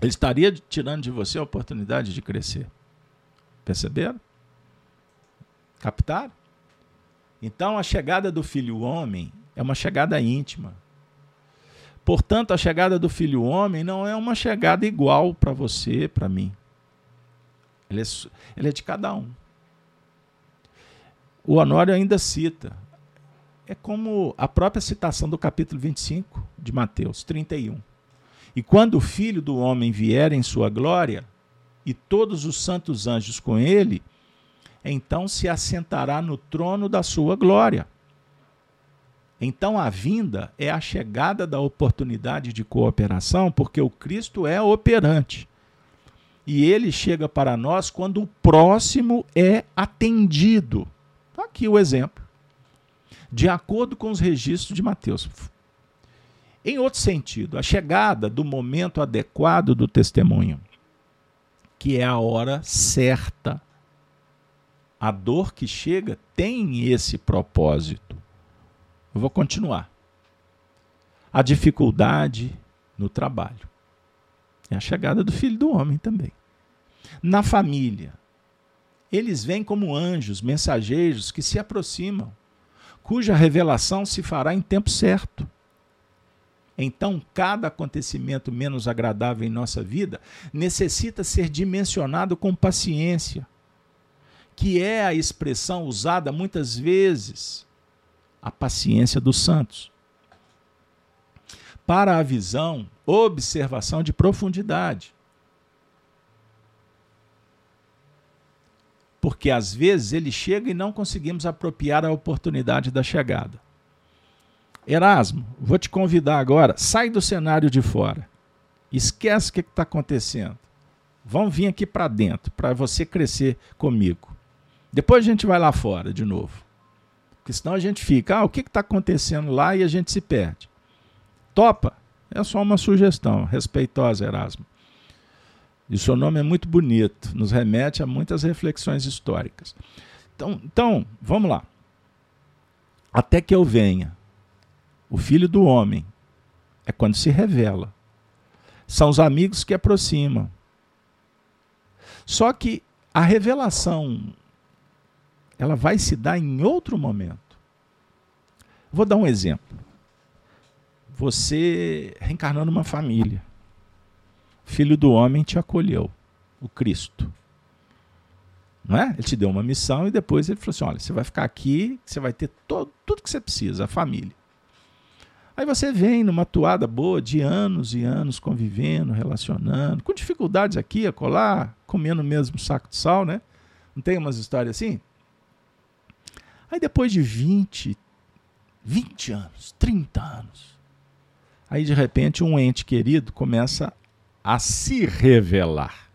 Ele estaria tirando de você a oportunidade de crescer. Perceberam? Captaram? Então a chegada do filho homem é uma chegada íntima. Portanto, a chegada do filho homem não é uma chegada igual para você, para mim. Ele é, ele é de cada um. O Honório ainda cita. É como a própria citação do capítulo 25 de Mateus 31. E quando o filho do homem vier em sua glória, e todos os santos anjos com ele, então se assentará no trono da sua glória. Então a vinda é a chegada da oportunidade de cooperação, porque o Cristo é operante. E ele chega para nós quando o próximo é atendido. Tá aqui o exemplo. De acordo com os registros de Mateus. Em outro sentido, a chegada do momento adequado do testemunho, que é a hora certa. A dor que chega tem esse propósito. Eu vou continuar. A dificuldade no trabalho. É a chegada do filho do homem também na família. Eles vêm como anjos, mensageiros que se aproximam, cuja revelação se fará em tempo certo. Então, cada acontecimento menos agradável em nossa vida necessita ser dimensionado com paciência, que é a expressão usada muitas vezes, a paciência dos santos. Para a visão, observação de profundidade. Porque às vezes ele chega e não conseguimos apropriar a oportunidade da chegada. Erasmo, vou te convidar agora, sai do cenário de fora. Esquece o que está acontecendo. Vão vir aqui para dentro, para você crescer comigo. Depois a gente vai lá fora de novo. Porque senão a gente fica, ah, o que está acontecendo lá e a gente se perde. Topa? É só uma sugestão, respeitosa, Erasmo. E seu nome é muito bonito, nos remete a muitas reflexões históricas. Então, então, vamos lá. Até que eu venha, o filho do homem é quando se revela. São os amigos que aproximam. Só que a revelação ela vai se dar em outro momento. Vou dar um exemplo. Você reencarnou numa família. Filho do homem te acolheu, o Cristo. Não é? Ele te deu uma missão e depois ele falou assim: olha, você vai ficar aqui, você vai ter todo, tudo que você precisa, a família. Aí você vem numa toada boa de anos e anos convivendo, relacionando, com dificuldades aqui, acolá, comendo o mesmo saco de sal, né? Não tem umas histórias assim? Aí depois de 20, 20 anos, 30 anos, aí de repente um ente querido começa a se revelar.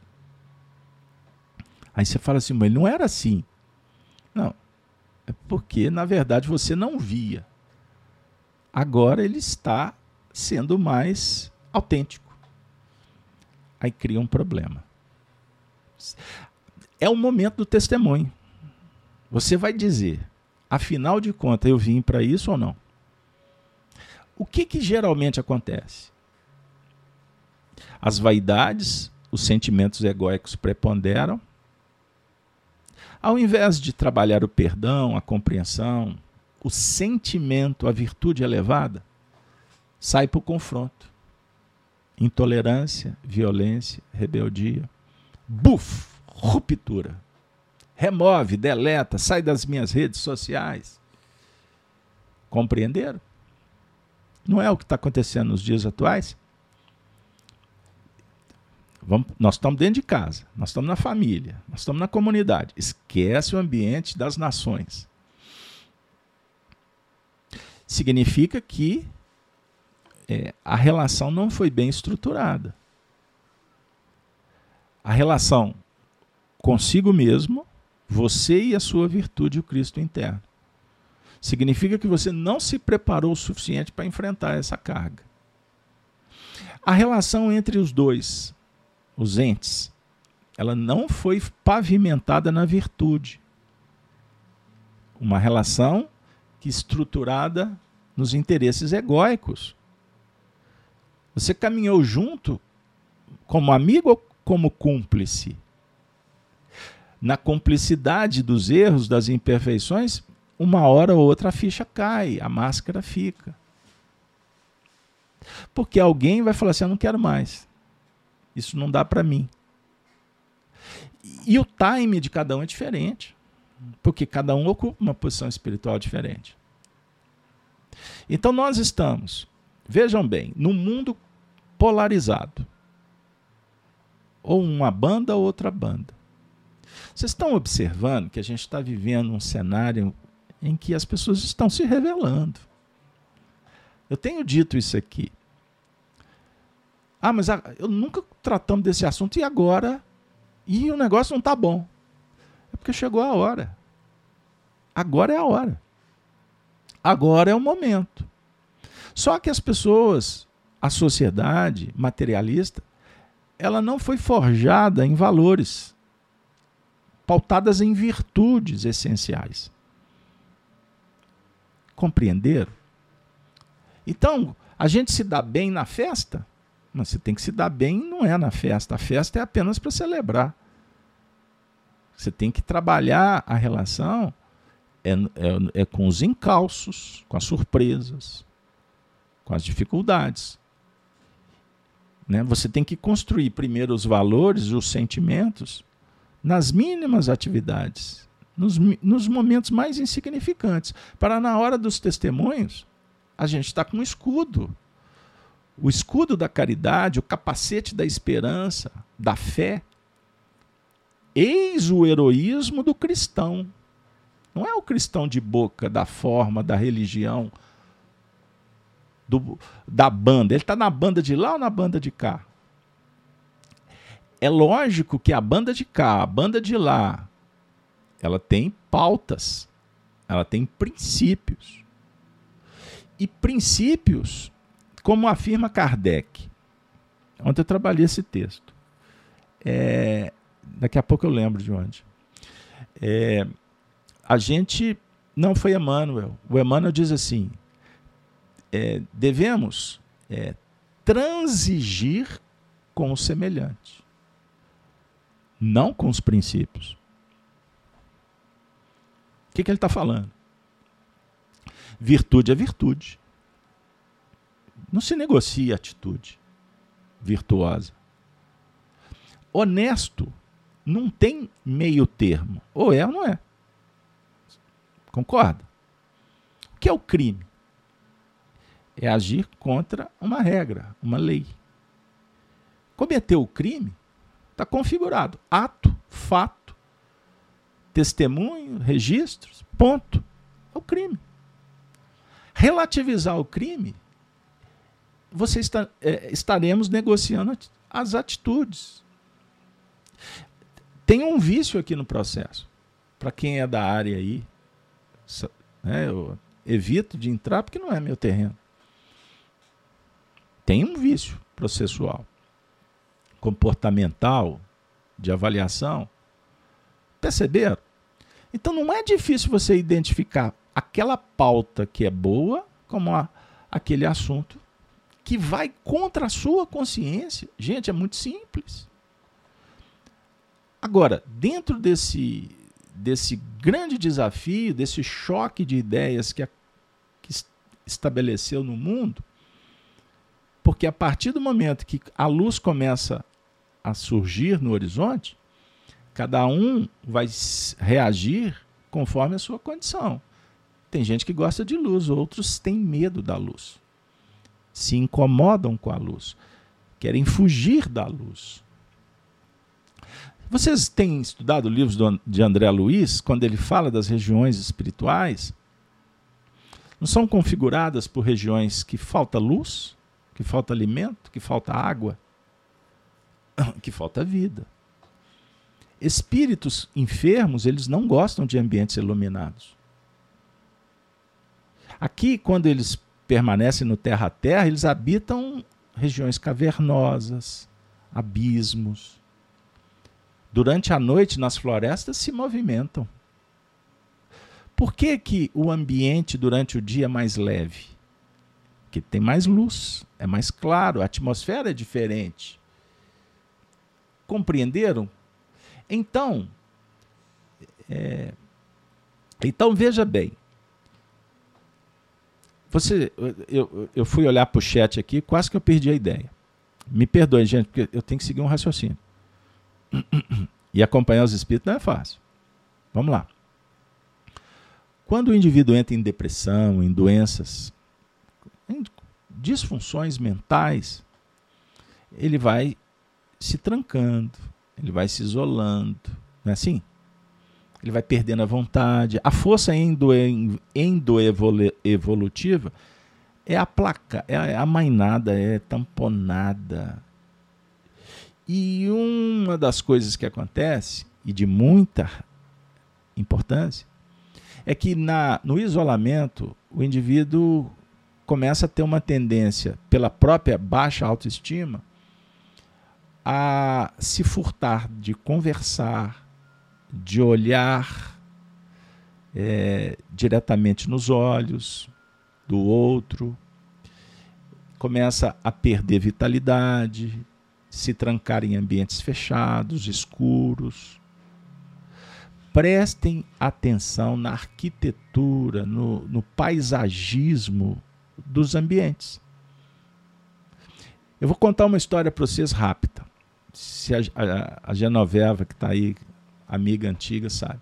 Aí você fala assim, mas não era assim. Não. É porque, na verdade, você não via. Agora ele está sendo mais autêntico. Aí cria um problema. É o momento do testemunho. Você vai dizer, afinal de contas, eu vim para isso ou não? O que, que geralmente acontece? As vaidades, os sentimentos egóicos preponderam. Ao invés de trabalhar o perdão, a compreensão, o sentimento, a virtude elevada, sai para o confronto. Intolerância, violência, rebeldia. Buf! Ruptura. Remove, deleta, sai das minhas redes sociais. Compreenderam? Não é o que está acontecendo nos dias atuais? Vamos, nós estamos dentro de casa, nós estamos na família, nós estamos na comunidade. Esquece o ambiente das nações. Significa que é, a relação não foi bem estruturada. A relação consigo mesmo, você e a sua virtude, o Cristo interno. Significa que você não se preparou o suficiente para enfrentar essa carga. A relação entre os dois, os entes, ela não foi pavimentada na virtude. Uma relação que estruturada nos interesses egóicos. Você caminhou junto como amigo ou como cúmplice? Na cumplicidade dos erros, das imperfeições, uma hora ou outra a ficha cai, a máscara fica. Porque alguém vai falar assim: eu não quero mais. Isso não dá para mim. E o time de cada um é diferente. Porque cada um ocupa uma posição espiritual diferente. Então nós estamos, vejam bem, num mundo polarizado. Ou uma banda ou outra banda. Vocês estão observando que a gente está vivendo um cenário em que as pessoas estão se revelando. Eu tenho dito isso aqui. Ah, mas eu nunca tratamos desse assunto e agora? E o negócio não está bom. É porque chegou a hora. Agora é a hora. Agora é o momento. Só que as pessoas a sociedade materialista, ela não foi forjada em valores, pautadas em virtudes essenciais. Compreenderam? Então, a gente se dá bem na festa, mas você tem que se dar bem não é na festa. A festa é apenas para celebrar. Você tem que trabalhar a relação é, é, é com os encalços, com as surpresas, com as dificuldades. Né? Você tem que construir primeiro os valores, os sentimentos, nas mínimas atividades, nos, nos momentos mais insignificantes, para na hora dos testemunhos, a gente está com um escudo. O escudo da caridade, o capacete da esperança, da fé. Eis o heroísmo do cristão. Não é o cristão de boca, da forma, da religião, do, da banda. Ele está na banda de lá ou na banda de cá? É lógico que a banda de cá, a banda de lá, ela tem pautas, ela tem princípios. E princípios, como afirma Kardec. Ontem eu trabalhei esse texto. É, daqui a pouco eu lembro de onde. É, a gente não foi Emmanuel. O Emmanuel diz assim: é, devemos é, transigir com o semelhante, não com os princípios. O que, que ele está falando? Virtude é virtude. Não se negocia atitude virtuosa. Honesto não tem meio termo. Ou é ou não é. Concorda? O que é o crime? é agir contra uma regra, uma lei. Cometeu o crime, está configurado. Ato, fato, testemunho, registros, ponto. É o crime. Relativizar o crime, você está, é, estaremos negociando as atitudes. Tem um vício aqui no processo. Para quem é da área aí, né, eu evito de entrar porque não é meu terreno tem um vício processual, comportamental, de avaliação. Perceberam? Então não é difícil você identificar aquela pauta que é boa como a, aquele assunto que vai contra a sua consciência. Gente, é muito simples. Agora, dentro desse, desse grande desafio, desse choque de ideias que, a, que estabeleceu no mundo, porque a partir do momento que a luz começa a surgir no horizonte, cada um vai reagir conforme a sua condição. Tem gente que gosta de luz, outros têm medo da luz. Se incomodam com a luz, querem fugir da luz. Vocês têm estudado livros de André Luiz, quando ele fala das regiões espirituais? Não são configuradas por regiões que falta luz, que falta alimento, que falta água, que falta vida. Espíritos enfermos, eles não gostam de ambientes iluminados. Aqui, quando eles permanecem no terra a terra, eles habitam regiões cavernosas, abismos. Durante a noite, nas florestas, se movimentam. Por que, que o ambiente durante o dia é mais leve? Porque tem mais luz, é mais claro, a atmosfera é diferente. Compreenderam? Então, é, então veja bem. Você, eu, eu fui olhar para o chat aqui, quase que eu perdi a ideia. Me perdoe, gente, porque eu tenho que seguir um raciocínio. E acompanhar os espíritos não é fácil. Vamos lá. Quando o indivíduo entra em depressão, em doenças, em disfunções mentais, ele vai se trancando, ele vai se isolando, não é assim? Ele vai perdendo a vontade. A força endoevolutiva é a placa, é amainada, é tamponada. E uma das coisas que acontece, e de muita importância, é que na, no isolamento o indivíduo começa a ter uma tendência, pela própria baixa autoestima, a se furtar de conversar, de olhar é, diretamente nos olhos do outro, começa a perder vitalidade, se trancar em ambientes fechados, escuros, prestem atenção na arquitetura, no, no paisagismo dos ambientes. Eu vou contar uma história para vocês rápida. Se a, a, a Genoveva, que está aí, amiga antiga, sabe.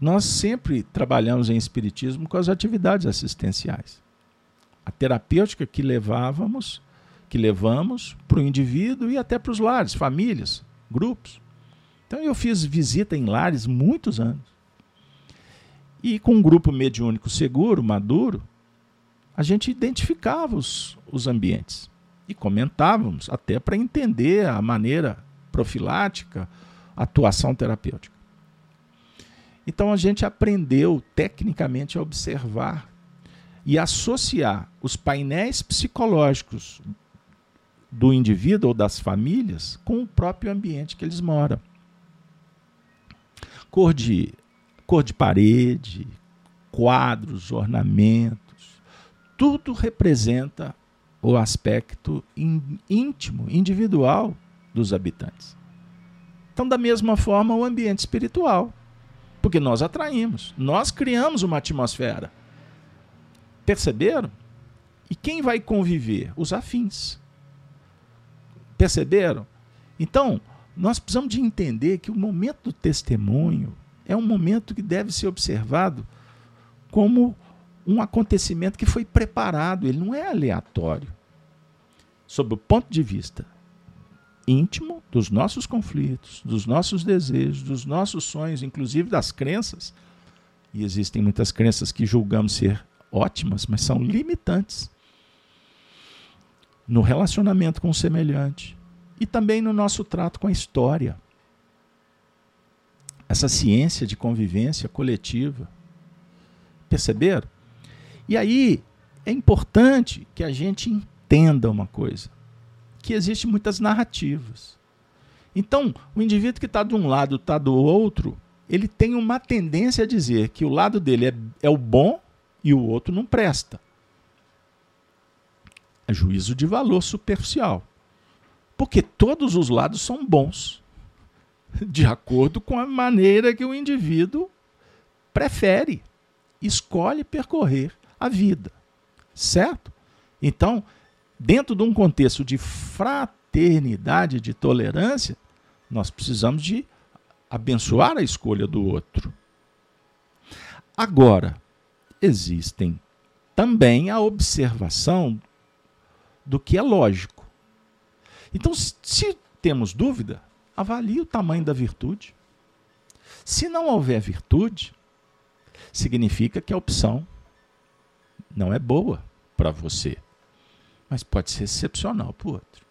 Nós sempre trabalhamos em espiritismo com as atividades assistenciais. A terapêutica que levávamos, que levamos para o indivíduo e até para os lares, famílias, grupos. Então eu fiz visita em lares muitos anos. E com um grupo mediúnico seguro, maduro, a gente identificava os, os ambientes e comentávamos até para entender a maneira profilática, atuação terapêutica. Então a gente aprendeu tecnicamente a observar e associar os painéis psicológicos do indivíduo ou das famílias com o próprio ambiente que eles moram cor de, cor de parede, quadros, ornamentos, tudo representa o aspecto íntimo, individual dos habitantes. Então, da mesma forma, o ambiente espiritual. Porque nós atraímos, nós criamos uma atmosfera. Perceberam? E quem vai conviver? Os afins. Perceberam? Então, nós precisamos de entender que o momento do testemunho é um momento que deve ser observado como um acontecimento que foi preparado, ele não é aleatório. Sob o ponto de vista íntimo dos nossos conflitos, dos nossos desejos, dos nossos sonhos, inclusive das crenças, e existem muitas crenças que julgamos ser ótimas, mas são limitantes no relacionamento com o semelhante, e também no nosso trato com a história. Essa ciência de convivência coletiva. Perceberam? E aí é importante que a gente entenda uma coisa: que existem muitas narrativas. Então, o indivíduo que está de um lado está do outro, ele tem uma tendência a dizer que o lado dele é, é o bom e o outro não presta. É juízo de valor superficial. Porque todos os lados são bons, de acordo com a maneira que o indivíduo prefere, escolhe percorrer a vida. Certo? Então, dentro de um contexto de fraternidade, de tolerância, nós precisamos de abençoar a escolha do outro. Agora, existem também a observação do que é lógico. Então, se temos dúvida, avalie o tamanho da virtude. Se não houver virtude, significa que a opção não é boa para você, mas pode ser excepcional para o outro.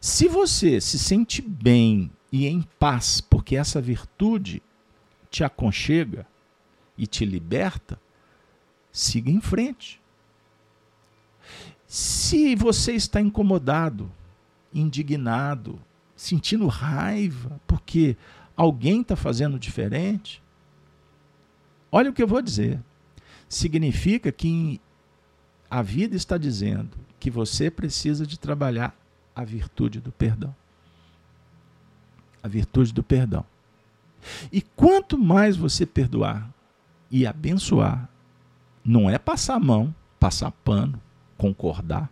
Se você se sente bem e em paz, porque essa virtude te aconchega e te liberta, siga em frente. Se você está incomodado, indignado, sentindo raiva porque alguém está fazendo diferente, olha o que eu vou dizer. Significa que a vida está dizendo que você precisa de trabalhar a virtude do perdão. A virtude do perdão. E quanto mais você perdoar e abençoar, não é passar a mão, passar pano, concordar.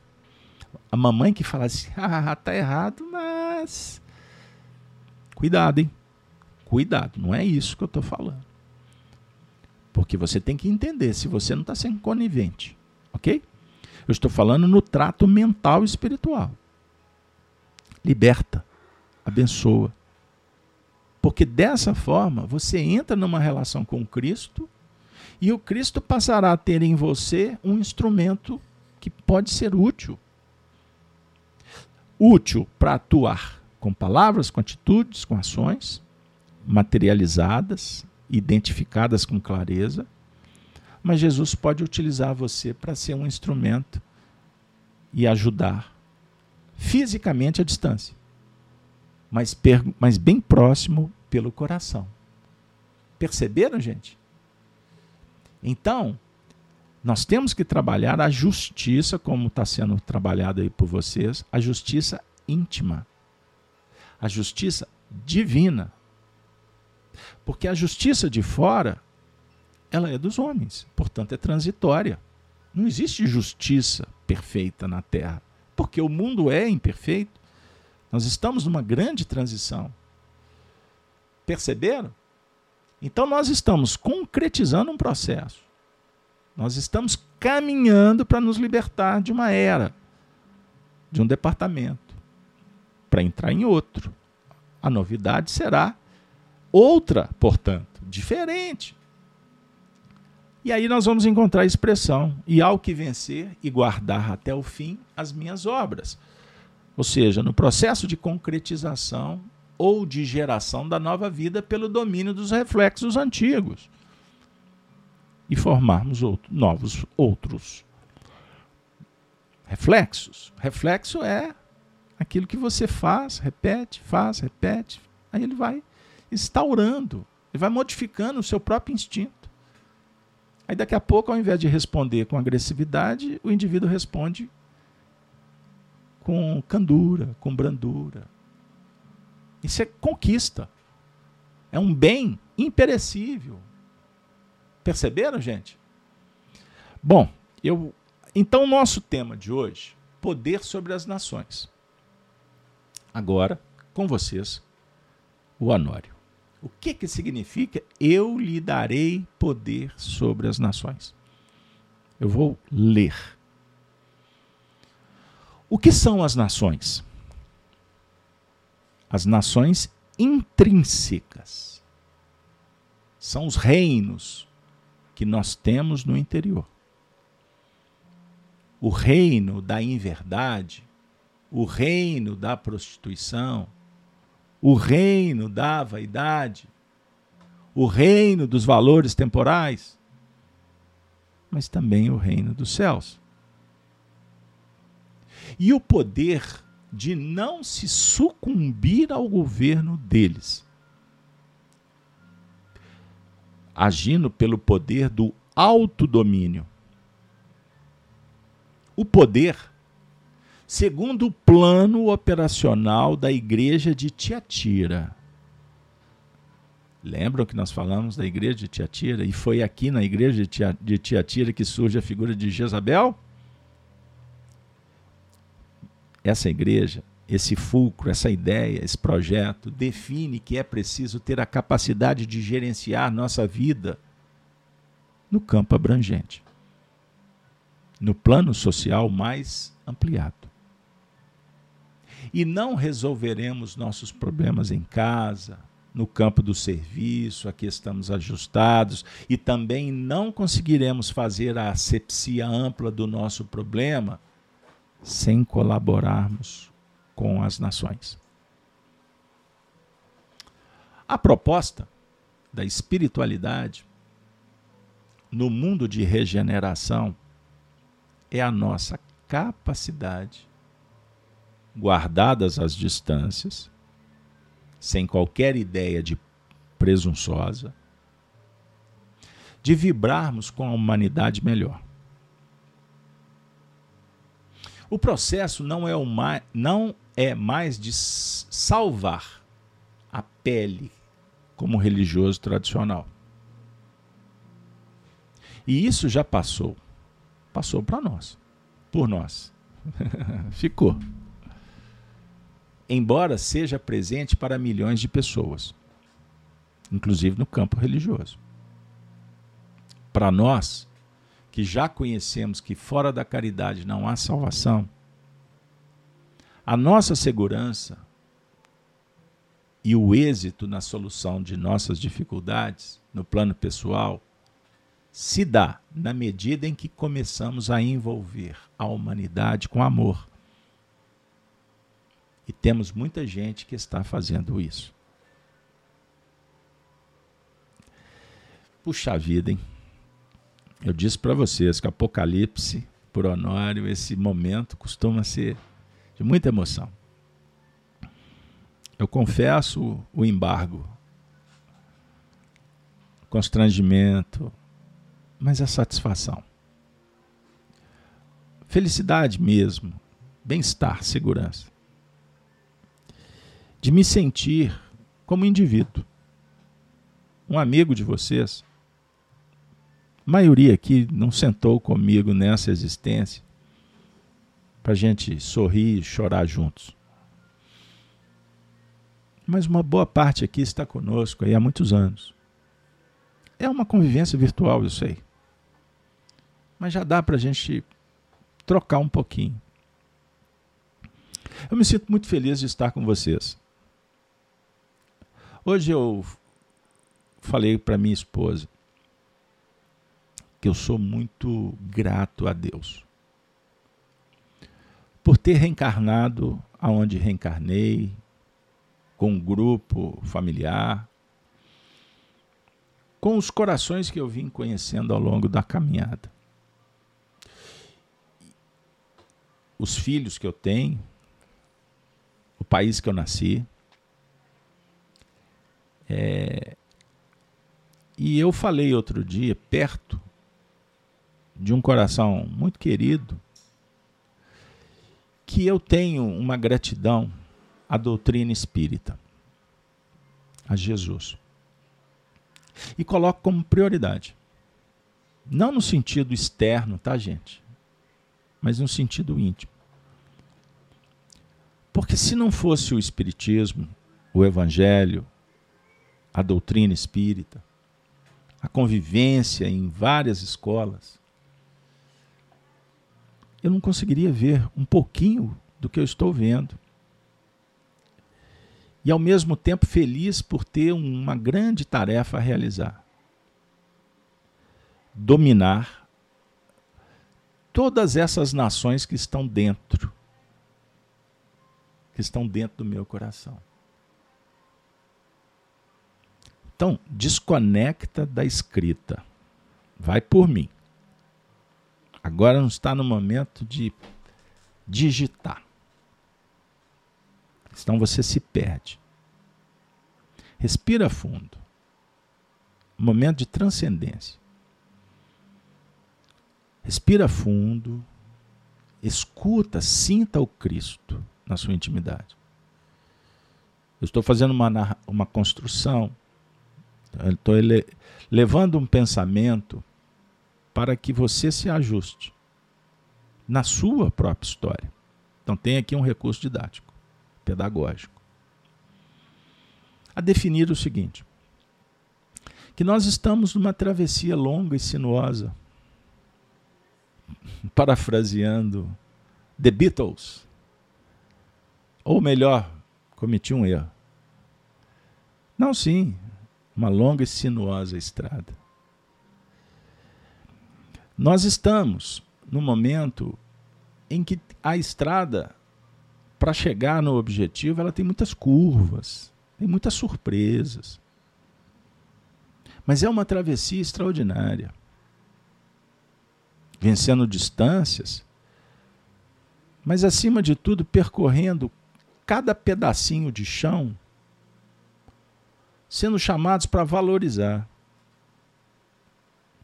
A mamãe que fala assim: ah, tá errado, mas. Cuidado, hein? Cuidado, não é isso que eu estou falando. Porque você tem que entender se você não está sendo conivente, ok? Eu estou falando no trato mental e espiritual. Liberta, abençoa. Porque dessa forma você entra numa relação com Cristo e o Cristo passará a ter em você um instrumento que pode ser útil. Útil para atuar com palavras, com atitudes, com ações materializadas, identificadas com clareza, mas Jesus pode utilizar você para ser um instrumento e ajudar fisicamente à distância, mas, mas bem próximo pelo coração. Perceberam, gente? Então, nós temos que trabalhar a justiça, como está sendo trabalhada aí por vocês, a justiça íntima, a justiça divina. Porque a justiça de fora, ela é dos homens, portanto é transitória. Não existe justiça perfeita na Terra, porque o mundo é imperfeito. Nós estamos numa grande transição. Perceberam? Então nós estamos concretizando um processo. Nós estamos caminhando para nos libertar de uma era, de um departamento, para entrar em outro. A novidade será outra, portanto, diferente. E aí nós vamos encontrar a expressão: e ao que vencer e guardar até o fim as minhas obras. Ou seja, no processo de concretização ou de geração da nova vida pelo domínio dos reflexos antigos e formarmos outro, novos outros reflexos. Reflexo é aquilo que você faz, repete, faz, repete, aí ele vai instaurando, ele vai modificando o seu próprio instinto. Aí daqui a pouco, ao invés de responder com agressividade, o indivíduo responde com candura, com brandura. Isso é conquista. É um bem imperecível. Perceberam, gente? Bom, eu então o nosso tema de hoje, poder sobre as nações. Agora, com vocês, o Honório. O que que significa eu lhe darei poder sobre as nações? Eu vou ler. O que são as nações? As nações intrínsecas. São os reinos que nós temos no interior. O reino da inverdade, o reino da prostituição, o reino da vaidade, o reino dos valores temporais, mas também o reino dos céus. E o poder de não se sucumbir ao governo deles agindo pelo poder do autodomínio. O poder, segundo o plano operacional da igreja de Tiatira. Lembram que nós falamos da igreja de Tiatira? E foi aqui na igreja de Tiatira que surge a figura de Jezabel? Essa igreja esse fulcro, essa ideia, esse projeto define que é preciso ter a capacidade de gerenciar nossa vida no campo abrangente, no plano social mais ampliado. E não resolveremos nossos problemas em casa, no campo do serviço, aqui estamos ajustados, e também não conseguiremos fazer a asepsia ampla do nosso problema sem colaborarmos com as nações. A proposta da espiritualidade no mundo de regeneração é a nossa capacidade, guardadas as distâncias, sem qualquer ideia de presunçosa, de vibrarmos com a humanidade melhor. O processo não é, não é mais de salvar a pele como religioso tradicional. E isso já passou. Passou para nós. Por nós. Ficou embora seja presente para milhões de pessoas, inclusive no campo religioso. Para nós, que já conhecemos que fora da caridade não há salvação, a nossa segurança e o êxito na solução de nossas dificuldades no plano pessoal se dá na medida em que começamos a envolver a humanidade com amor e temos muita gente que está fazendo isso. Puxa vida, hein? Eu disse para vocês que Apocalipse, por Honório, esse momento costuma ser de muita emoção. Eu confesso o embargo, constrangimento, mas a satisfação. Felicidade mesmo, bem-estar, segurança de me sentir como indivíduo, um amigo de vocês. A maioria aqui não sentou comigo nessa existência para a gente sorrir e chorar juntos. Mas uma boa parte aqui está conosco aí há muitos anos. É uma convivência virtual, eu sei. Mas já dá para a gente trocar um pouquinho. Eu me sinto muito feliz de estar com vocês. Hoje eu falei para minha esposa que eu sou muito grato a Deus por ter reencarnado aonde reencarnei, com um grupo familiar, com os corações que eu vim conhecendo ao longo da caminhada. Os filhos que eu tenho, o país que eu nasci, é, e eu falei outro dia, perto de um coração muito querido, que eu tenho uma gratidão à doutrina espírita, a Jesus. E coloco como prioridade. Não no sentido externo, tá, gente? Mas no sentido íntimo. Porque se não fosse o Espiritismo, o Evangelho, a doutrina espírita, a convivência em várias escolas, eu não conseguiria ver um pouquinho do que eu estou vendo. E ao mesmo tempo feliz por ter uma grande tarefa a realizar. Dominar todas essas nações que estão dentro, que estão dentro do meu coração. Então, desconecta da escrita. Vai por mim. Agora não está no momento de digitar. Senão você se perde. Respira fundo. Momento de transcendência. Respira fundo. Escuta, sinta o Cristo na sua intimidade. Eu estou fazendo uma, uma construção Estou levando um pensamento para que você se ajuste na sua própria história. Então tem aqui um recurso didático, pedagógico. A definir o seguinte: que nós estamos numa travessia longa e sinuosa. Parafraseando The Beatles, Ou melhor, cometi um erro. Não, sim, uma longa e sinuosa estrada. Nós estamos no momento em que a estrada, para chegar no objetivo, ela tem muitas curvas, tem muitas surpresas. Mas é uma travessia extraordinária. Vencendo distâncias, mas acima de tudo percorrendo cada pedacinho de chão, sendo chamados para valorizar.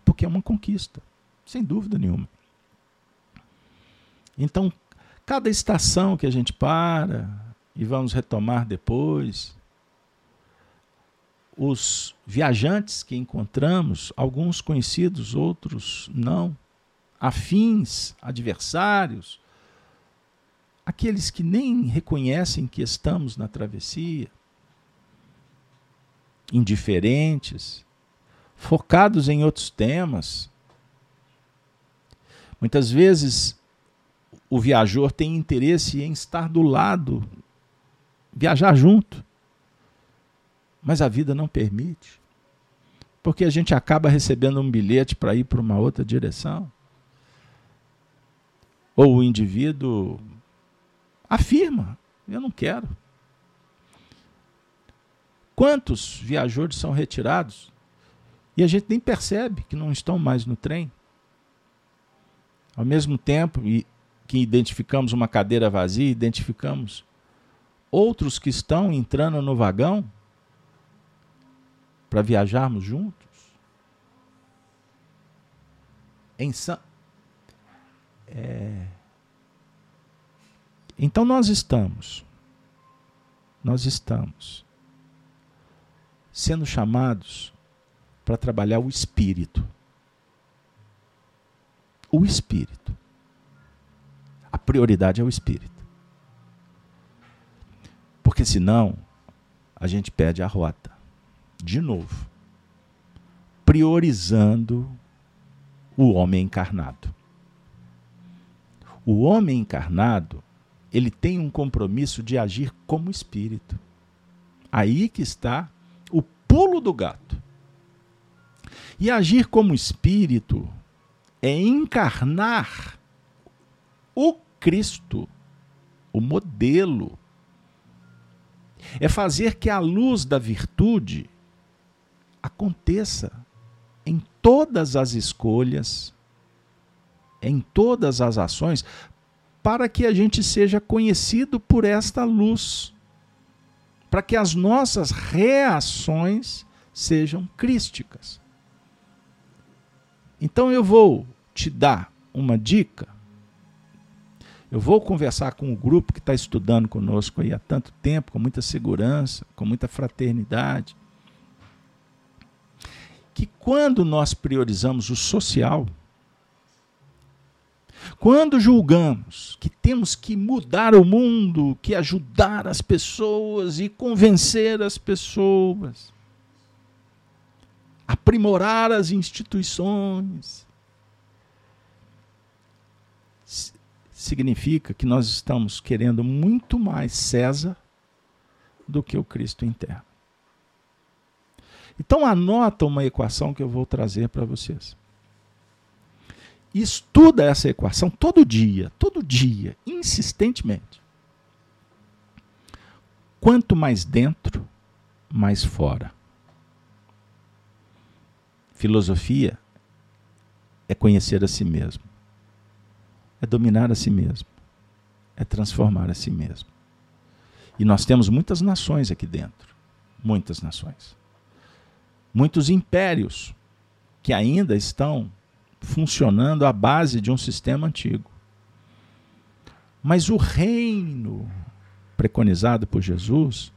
Porque é uma conquista, sem dúvida nenhuma. Então, cada estação que a gente para e vamos retomar depois, os viajantes que encontramos, alguns conhecidos, outros não, afins, adversários, aqueles que nem reconhecem que estamos na travessia, indiferentes, focados em outros temas. Muitas vezes o viajor tem interesse em estar do lado, viajar junto. Mas a vida não permite. Porque a gente acaba recebendo um bilhete para ir para uma outra direção. Ou o indivíduo afirma: eu não quero. Quantos viajores são retirados e a gente nem percebe que não estão mais no trem? Ao mesmo tempo que identificamos uma cadeira vazia, identificamos outros que estão entrando no vagão para viajarmos juntos? Em. É... Então nós estamos, nós estamos sendo chamados para trabalhar o espírito. O espírito. A prioridade é o espírito. Porque senão a gente perde a rota de novo, priorizando o homem encarnado. O homem encarnado, ele tem um compromisso de agir como espírito. Aí que está pulo do gato. E agir como espírito é encarnar o Cristo, o modelo. É fazer que a luz da virtude aconteça em todas as escolhas, em todas as ações, para que a gente seja conhecido por esta luz, para que as nossas reações sejam crísticas. Então eu vou te dar uma dica. Eu vou conversar com o grupo que está estudando conosco aí há tanto tempo, com muita segurança, com muita fraternidade que quando nós priorizamos o social, quando julgamos que temos que mudar o mundo, que ajudar as pessoas e convencer as pessoas, aprimorar as instituições, significa que nós estamos querendo muito mais César do que o Cristo interno. Então anota uma equação que eu vou trazer para vocês. Estuda essa equação todo dia, todo dia, insistentemente. Quanto mais dentro, mais fora. Filosofia é conhecer a si mesmo, é dominar a si mesmo, é transformar a si mesmo. E nós temos muitas nações aqui dentro, muitas nações muitos impérios que ainda estão funcionando à base de um sistema antigo. Mas o reino preconizado por Jesus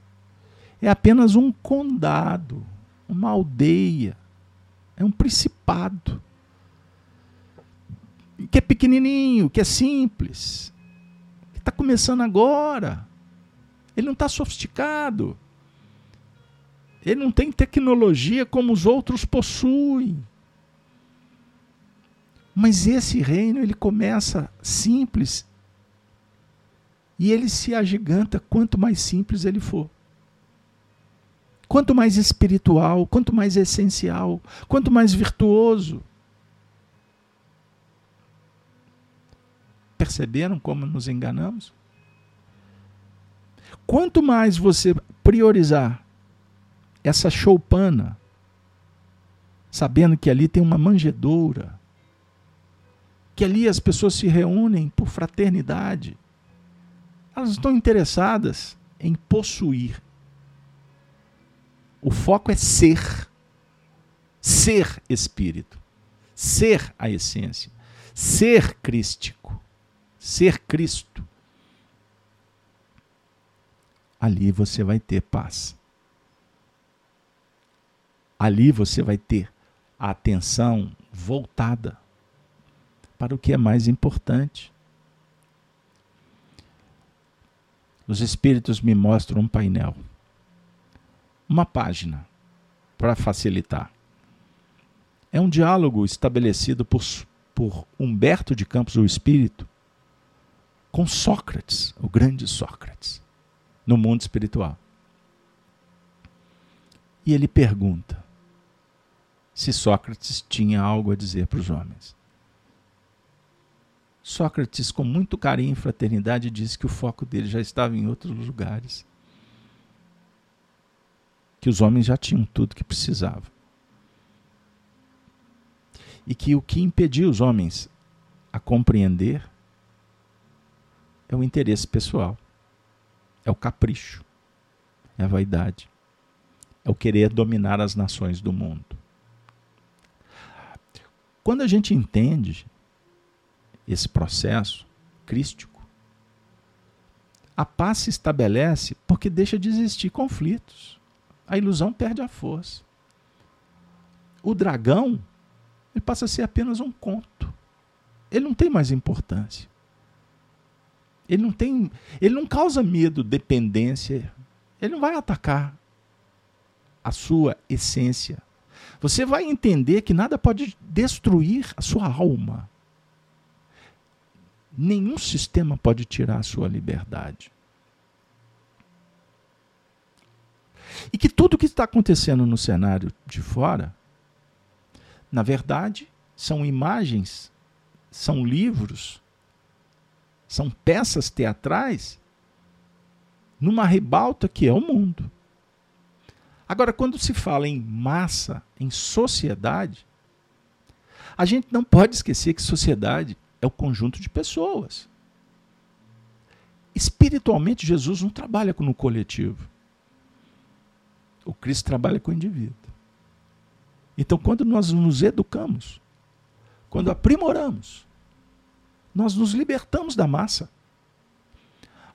é apenas um condado, uma aldeia, é um principado. Que é pequenininho, que é simples, que está começando agora. Ele não está sofisticado. Ele não tem tecnologia como os outros possuem. Mas esse reino ele começa simples E ele se agiganta quanto mais simples ele for. Quanto mais espiritual, quanto mais essencial, quanto mais virtuoso. Perceberam como nos enganamos? Quanto mais você priorizar essa choupana, sabendo que ali tem uma manjedoura, que ali as pessoas se reúnem por fraternidade, elas estão interessadas em possuir. O foco é ser. Ser espírito. Ser a essência. Ser crístico ser Cristo, ali você vai ter paz. Ali você vai ter a atenção voltada para o que é mais importante. Os Espíritos me mostram um painel, uma página, para facilitar. É um diálogo estabelecido por, por Humberto de Campos, o Espírito, com Sócrates, o grande Sócrates, no mundo espiritual. E ele pergunta se Sócrates tinha algo a dizer para os homens. Sócrates, com muito carinho e fraternidade, disse que o foco dele já estava em outros lugares. Que os homens já tinham tudo que precisavam. E que o que impedia os homens a compreender é o interesse pessoal, é o capricho, é a vaidade, é o querer dominar as nações do mundo. Quando a gente entende esse processo crístico, a paz se estabelece porque deixa de existir conflitos. A ilusão perde a força. O dragão ele passa a ser apenas um conto. Ele não tem mais importância. Ele não tem, ele não causa medo, dependência. Ele não vai atacar a sua essência. Você vai entender que nada pode destruir a sua alma. Nenhum sistema pode tirar a sua liberdade. E que tudo que está acontecendo no cenário de fora, na verdade, são imagens, são livros são peças teatrais numa ribalta que é o mundo. Agora, quando se fala em massa, em sociedade, a gente não pode esquecer que sociedade é o conjunto de pessoas. Espiritualmente, Jesus não trabalha no coletivo. O Cristo trabalha com o indivíduo. Então, quando nós nos educamos, quando aprimoramos, nós nos libertamos da massa.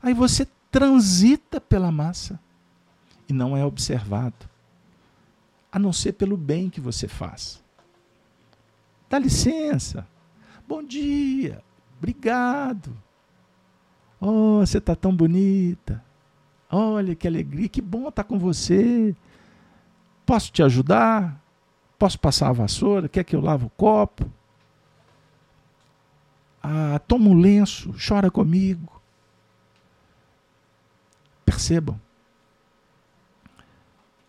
Aí você transita pela massa e não é observado, a não ser pelo bem que você faz. Dá licença. Bom dia. Obrigado. Oh, você está tão bonita. Olha que alegria, que bom estar com você. Posso te ajudar? Posso passar a vassoura? Quer que eu lave o copo? Ah, toma um lenço, chora comigo. Percebam.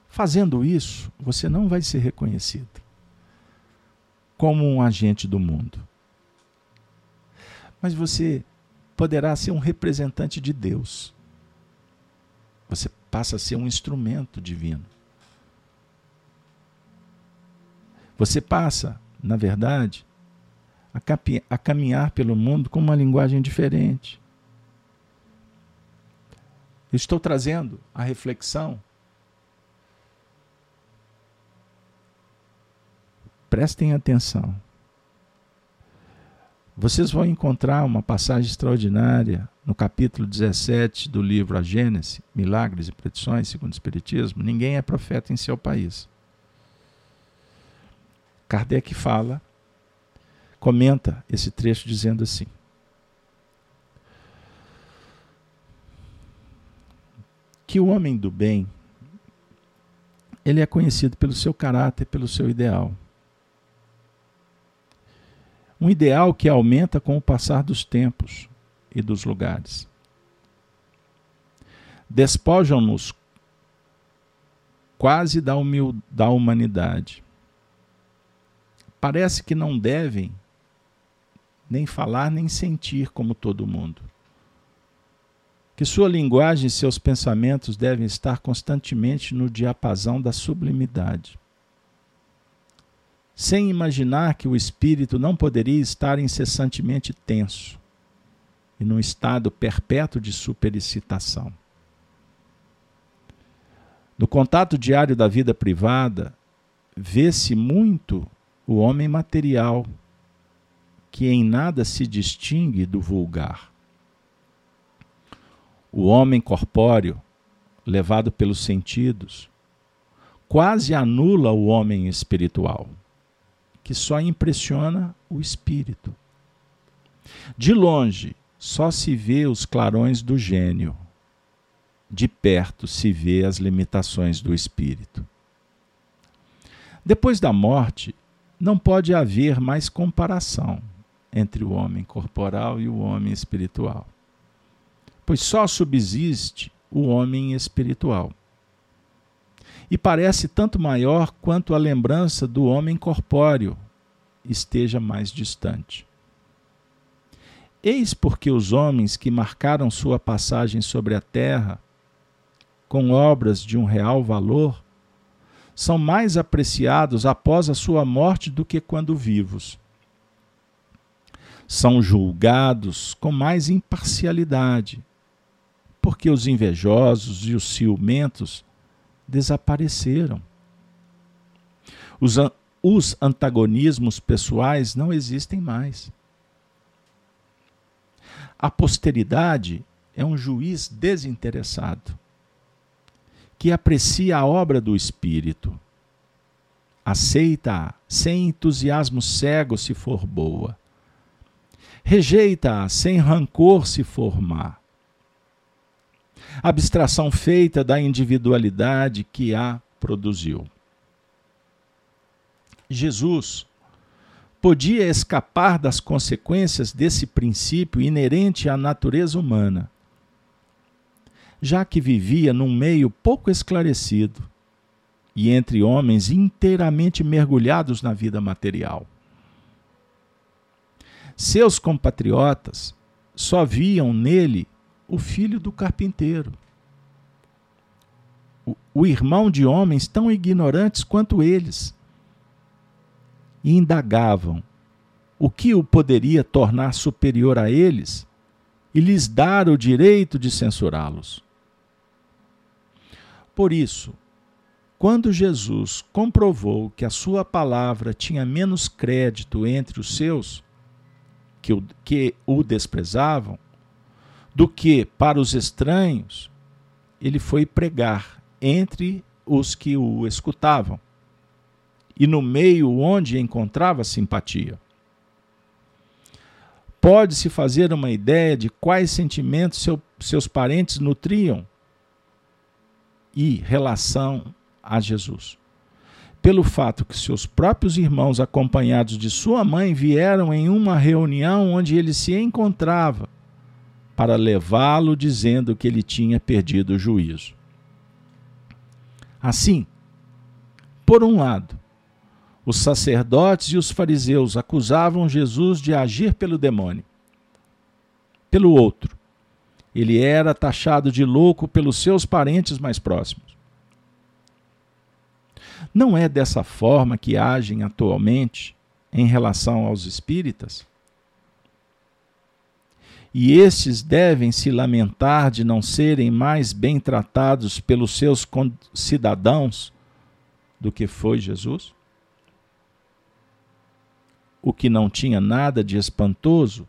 Fazendo isso, você não vai ser reconhecido como um agente do mundo. Mas você poderá ser um representante de Deus. Você passa a ser um instrumento divino. Você passa, na verdade, a, a caminhar pelo mundo com uma linguagem diferente. estou trazendo a reflexão. Prestem atenção. Vocês vão encontrar uma passagem extraordinária no capítulo 17 do livro A Gênese, Milagres e Predições, segundo o Espiritismo. Ninguém é profeta em seu país. Kardec fala comenta esse trecho dizendo assim: que o homem do bem ele é conhecido pelo seu caráter, pelo seu ideal. Um ideal que aumenta com o passar dos tempos e dos lugares. despojam-nos quase da, da humanidade. Parece que não devem nem falar nem sentir como todo mundo. Que sua linguagem e seus pensamentos devem estar constantemente no diapasão da sublimidade. Sem imaginar que o espírito não poderia estar incessantemente tenso e num estado perpétuo de superexcitação. No contato diário da vida privada, vê-se muito o homem material, que em nada se distingue do vulgar. O homem corpóreo, levado pelos sentidos, quase anula o homem espiritual, que só impressiona o espírito. De longe, só se vê os clarões do gênio de perto se vê as limitações do espírito. Depois da morte, não pode haver mais comparação entre o homem corporal e o homem espiritual, pois só subsiste o homem espiritual. E parece tanto maior quanto a lembrança do homem corpóreo esteja mais distante. Eis porque os homens que marcaram sua passagem sobre a terra com obras de um real valor, são mais apreciados após a sua morte do que quando vivos. São julgados com mais imparcialidade, porque os invejosos e os ciumentos desapareceram. Os, os antagonismos pessoais não existem mais. A posteridade é um juiz desinteressado que aprecia a obra do Espírito. Aceita-a sem entusiasmo cego se for boa. Rejeita-a sem rancor se for má. Abstração feita da individualidade que a produziu. Jesus podia escapar das consequências desse princípio inerente à natureza humana já que vivia num meio pouco esclarecido e entre homens inteiramente mergulhados na vida material. Seus compatriotas só viam nele o filho do carpinteiro, o, irmão de homens tão ignorantes quanto eles, e indagavam o que o poderia tornar superior a eles e lhes dar o direito de censurá-los. Por isso, quando Jesus comprovou que a sua palavra tinha menos crédito entre os seus, que o, que o desprezavam, do que para os estranhos, ele foi pregar entre os que o escutavam e no meio onde encontrava simpatia. Pode-se fazer uma ideia de quais sentimentos seu, seus parentes nutriam e relação a Jesus. Pelo fato que seus próprios irmãos, acompanhados de sua mãe, vieram em uma reunião onde ele se encontrava para levá-lo, dizendo que ele tinha perdido o juízo. Assim, por um lado, os sacerdotes e os fariseus acusavam Jesus de agir pelo demônio. Pelo outro, ele era taxado de louco pelos seus parentes mais próximos. Não é dessa forma que agem atualmente em relação aos espíritas? E estes devem se lamentar de não serem mais bem tratados pelos seus cidadãos do que foi Jesus? O que não tinha nada de espantoso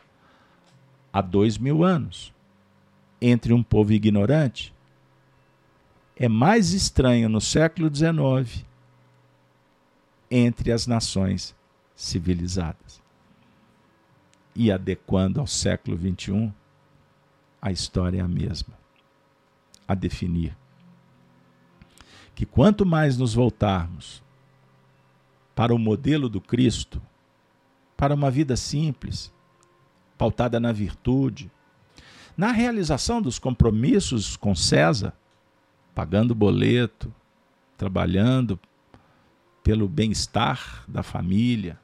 há dois mil anos entre um povo ignorante é mais estranho no século XIX entre as nações civilizadas. E adequando ao século XXI, a história é a mesma. A definir que quanto mais nos voltarmos para o modelo do Cristo, para uma vida simples, pautada na virtude, na realização dos compromissos com César, pagando boleto, trabalhando pelo bem-estar da família,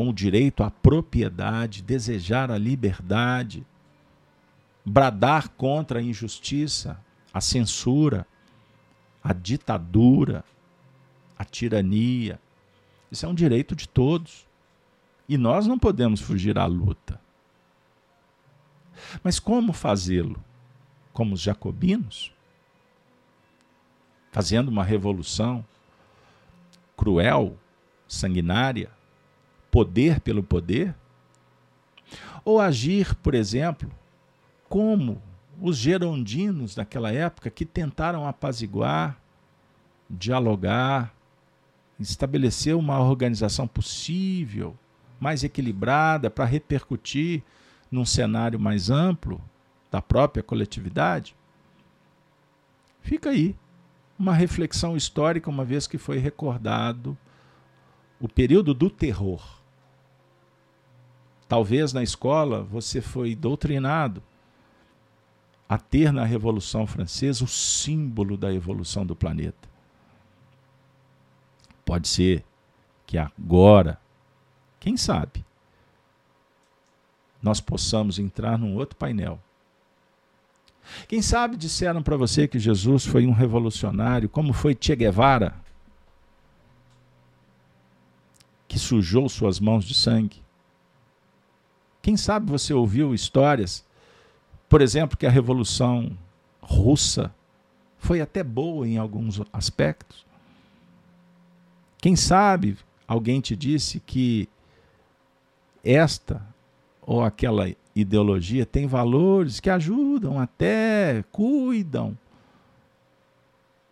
com o direito à propriedade, desejar a liberdade, bradar contra a injustiça, a censura, a ditadura, a tirania. Isso é um direito de todos. E nós não podemos fugir à luta. Mas como fazê-lo? Como os jacobinos? Fazendo uma revolução cruel, sanguinária, poder pelo poder? Ou agir, por exemplo, como os gerondinos daquela época que tentaram apaziguar, dialogar, estabelecer uma organização possível, mais equilibrada para repercutir num cenário mais amplo da própria coletividade? Fica aí uma reflexão histórica, uma vez que foi recordado o período do terror. Talvez na escola você foi doutrinado a ter na Revolução Francesa o símbolo da evolução do planeta. Pode ser que agora, quem sabe, nós possamos entrar num outro painel. Quem sabe disseram para você que Jesus foi um revolucionário, como foi Che Guevara, que sujou suas mãos de sangue. Quem sabe você ouviu histórias, por exemplo, que a Revolução Russa foi até boa em alguns aspectos. Quem sabe alguém te disse que esta ou aquela ideologia tem valores que ajudam até, cuidam,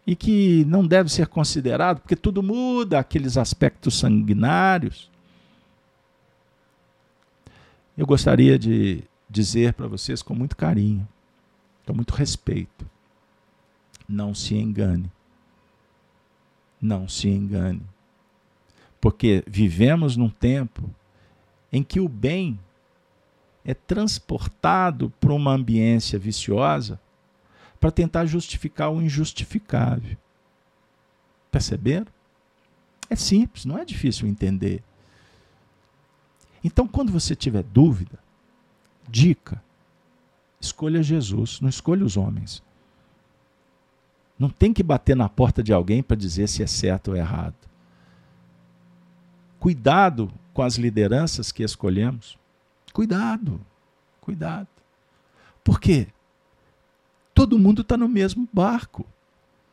e que não deve ser considerado, porque tudo muda, aqueles aspectos sanguinários. Eu gostaria de dizer para vocês com muito carinho, com muito respeito: não se engane. Não se engane. Porque vivemos num tempo em que o bem é transportado para uma ambiência viciosa para tentar justificar o injustificável. Perceberam? É simples, não é difícil entender. Então, quando você tiver dúvida, dica: escolha Jesus, não escolha os homens. Não tem que bater na porta de alguém para dizer se é certo ou errado. Cuidado com as lideranças que escolhemos. Cuidado, cuidado. Por quê? Todo mundo está no mesmo barco.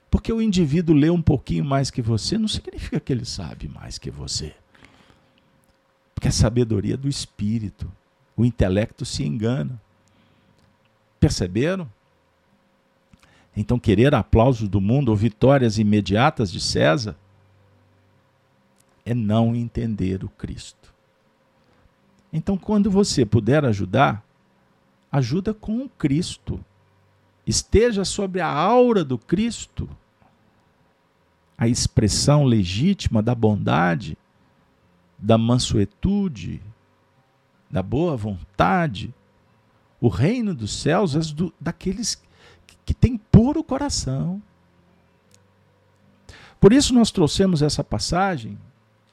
Porque o indivíduo lê um pouquinho mais que você não significa que ele sabe mais que você. Porque a sabedoria do espírito, o intelecto se engana. Perceberam? Então, querer aplausos do mundo ou vitórias imediatas de César é não entender o Cristo. Então, quando você puder ajudar, ajuda com o Cristo. Esteja sobre a aura do Cristo, a expressão legítima da bondade, da mansuetude, da boa vontade. O reino dos céus é do, daqueles que têm puro coração. Por isso nós trouxemos essa passagem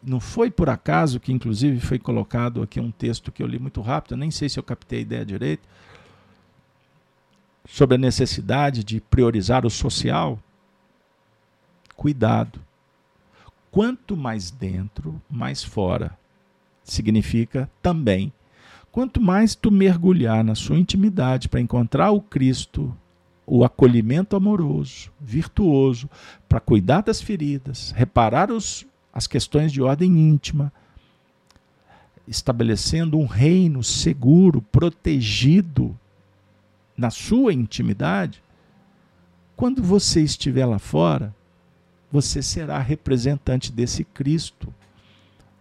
não foi por acaso que, inclusive, foi colocado aqui um texto que eu li muito rápido, nem sei se eu captei a ideia direito, sobre a necessidade de priorizar o social. Cuidado. Quanto mais dentro, mais fora. Significa também. Quanto mais tu mergulhar na sua intimidade para encontrar o Cristo, o acolhimento amoroso, virtuoso, para cuidar das feridas, reparar os as questões de ordem íntima, estabelecendo um reino seguro, protegido na sua intimidade, quando você estiver lá fora, você será representante desse Cristo,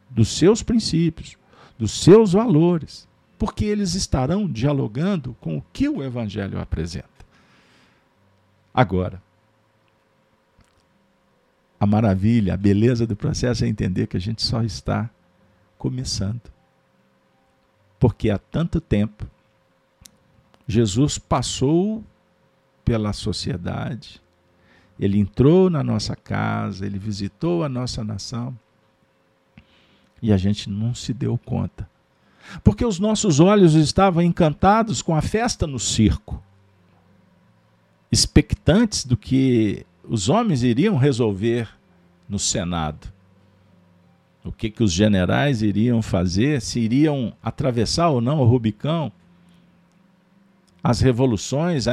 dos seus princípios, dos seus valores, porque eles estarão dialogando com o que o Evangelho apresenta. Agora, a maravilha, a beleza do processo é entender que a gente só está começando. Porque há tanto tempo Jesus passou pela sociedade, ele entrou na nossa casa, ele visitou a nossa nação e a gente não se deu conta. Porque os nossos olhos estavam encantados com a festa no circo, expectantes do que os homens iriam resolver no Senado. O que, que os generais iriam fazer, se iriam atravessar ou não o Rubicão, as revoluções,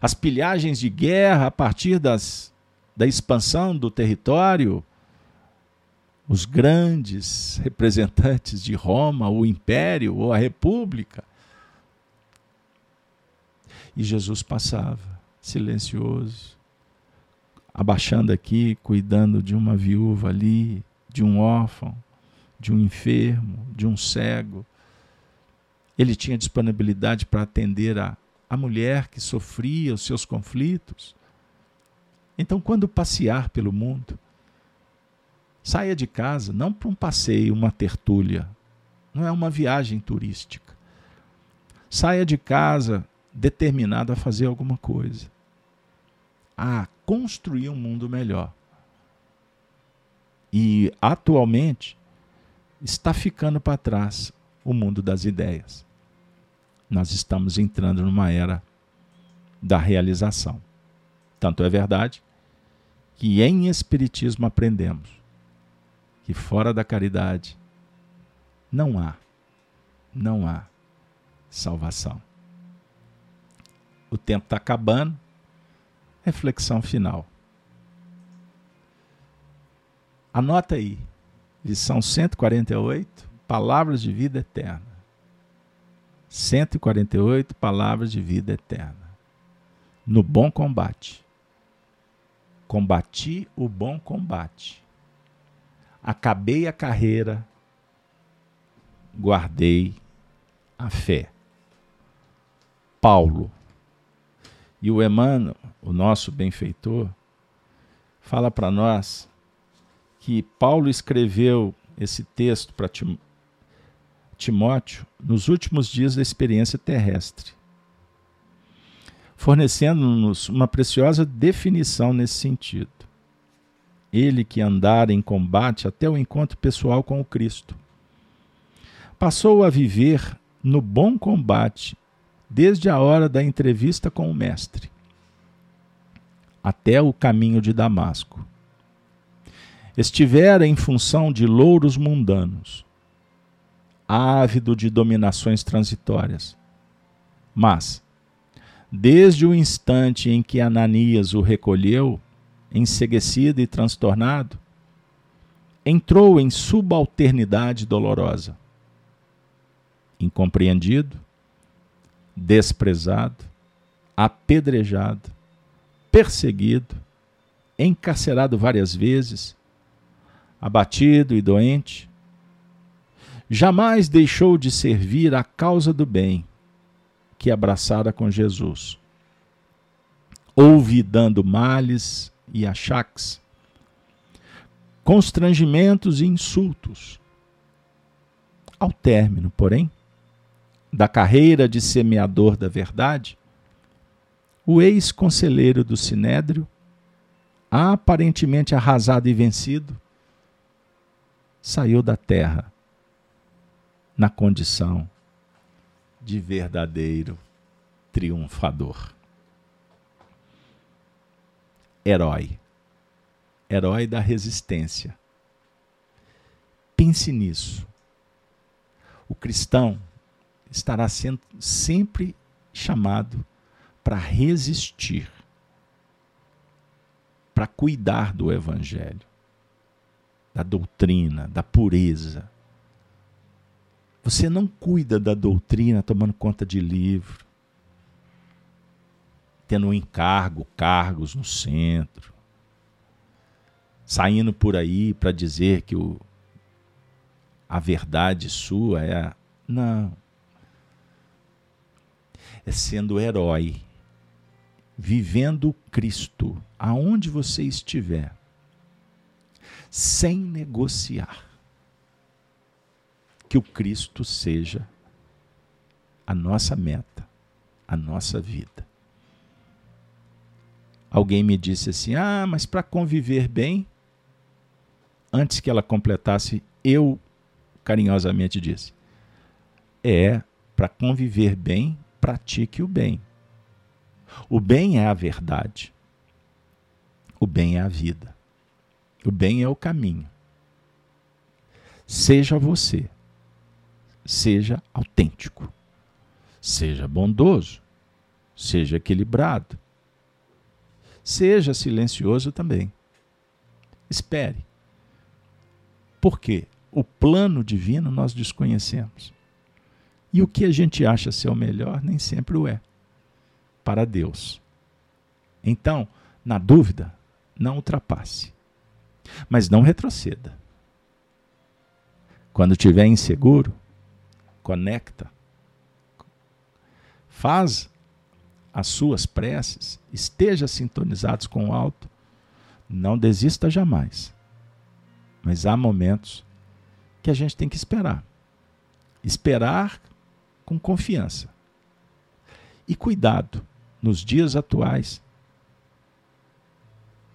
as pilhagens de guerra a partir das, da expansão do território, os grandes representantes de Roma, o império ou a república. E Jesus passava, silencioso, abaixando aqui, cuidando de uma viúva ali, de um órfão, de um enfermo, de um cego. Ele tinha disponibilidade para atender a, a mulher que sofria os seus conflitos. Então, quando passear pelo mundo, Saia de casa não para um passeio, uma tertúlia. Não é uma viagem turística. Saia de casa determinado a fazer alguma coisa. A construir um mundo melhor. E atualmente está ficando para trás o mundo das ideias. Nós estamos entrando numa era da realização. Tanto é verdade que em Espiritismo aprendemos que fora da caridade não há, não há salvação. O tempo está acabando. Reflexão final. Anota aí, lição 148, palavras de vida eterna. 148 palavras de vida eterna. No bom combate. Combati o bom combate acabei a carreira, guardei a fé. Paulo. E o Emmanuel, o nosso benfeitor, fala para nós que Paulo escreveu esse texto para Timóteo nos últimos dias da experiência terrestre, fornecendo-nos uma preciosa definição nesse sentido ele que andara em combate até o encontro pessoal com o Cristo. Passou a viver no bom combate desde a hora da entrevista com o Mestre até o caminho de Damasco. Estivera em função de louros mundanos, ávido de dominações transitórias. Mas, desde o instante em que Ananias o recolheu, enseguecido e transtornado, entrou em subalternidade dolorosa. Incompreendido, desprezado, apedrejado, perseguido, encarcerado várias vezes, abatido e doente, jamais deixou de servir a causa do bem que abraçara com Jesus. Houve dando males e achaques, constrangimentos e insultos. Ao término, porém, da carreira de semeador da verdade, o ex-conselheiro do Sinédrio, aparentemente arrasado e vencido, saiu da terra na condição de verdadeiro triunfador herói. Herói da resistência. Pense nisso. O cristão estará sendo sempre chamado para resistir, para cuidar do evangelho, da doutrina, da pureza. Você não cuida da doutrina tomando conta de livro, tendo um encargo, cargos no centro, saindo por aí para dizer que o, a verdade sua é a. Não. É sendo herói, vivendo Cristo, aonde você estiver, sem negociar. Que o Cristo seja a nossa meta a nossa vida. Alguém me disse assim: ah, mas para conviver bem, antes que ela completasse, eu carinhosamente disse: é para conviver bem, pratique o bem. O bem é a verdade. O bem é a vida. O bem é o caminho. Seja você. Seja autêntico. Seja bondoso. Seja equilibrado. Seja silencioso também. Espere. Porque o plano divino nós desconhecemos. E o que a gente acha ser o melhor nem sempre o é para Deus. Então, na dúvida, não ultrapasse, mas não retroceda. Quando estiver inseguro, conecta. Faz as suas preces, esteja sintonizados com o alto. Não desista jamais. Mas há momentos que a gente tem que esperar. Esperar com confiança. E cuidado nos dias atuais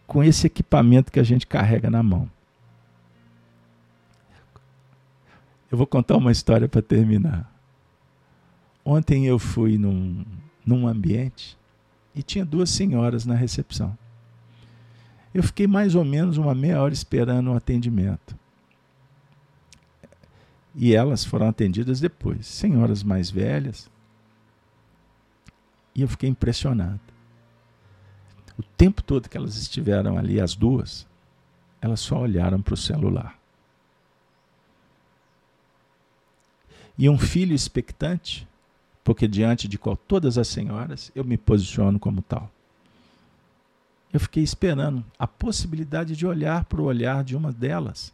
com esse equipamento que a gente carrega na mão. Eu vou contar uma história para terminar. Ontem eu fui num, num ambiente e tinha duas senhoras na recepção. Eu fiquei mais ou menos uma meia hora esperando o atendimento. E elas foram atendidas depois, senhoras mais velhas, e eu fiquei impressionado. O tempo todo que elas estiveram ali, as duas, elas só olharam para o celular. E um filho expectante, porque diante de qual todas as senhoras eu me posiciono como tal. Eu fiquei esperando a possibilidade de olhar para o olhar de uma delas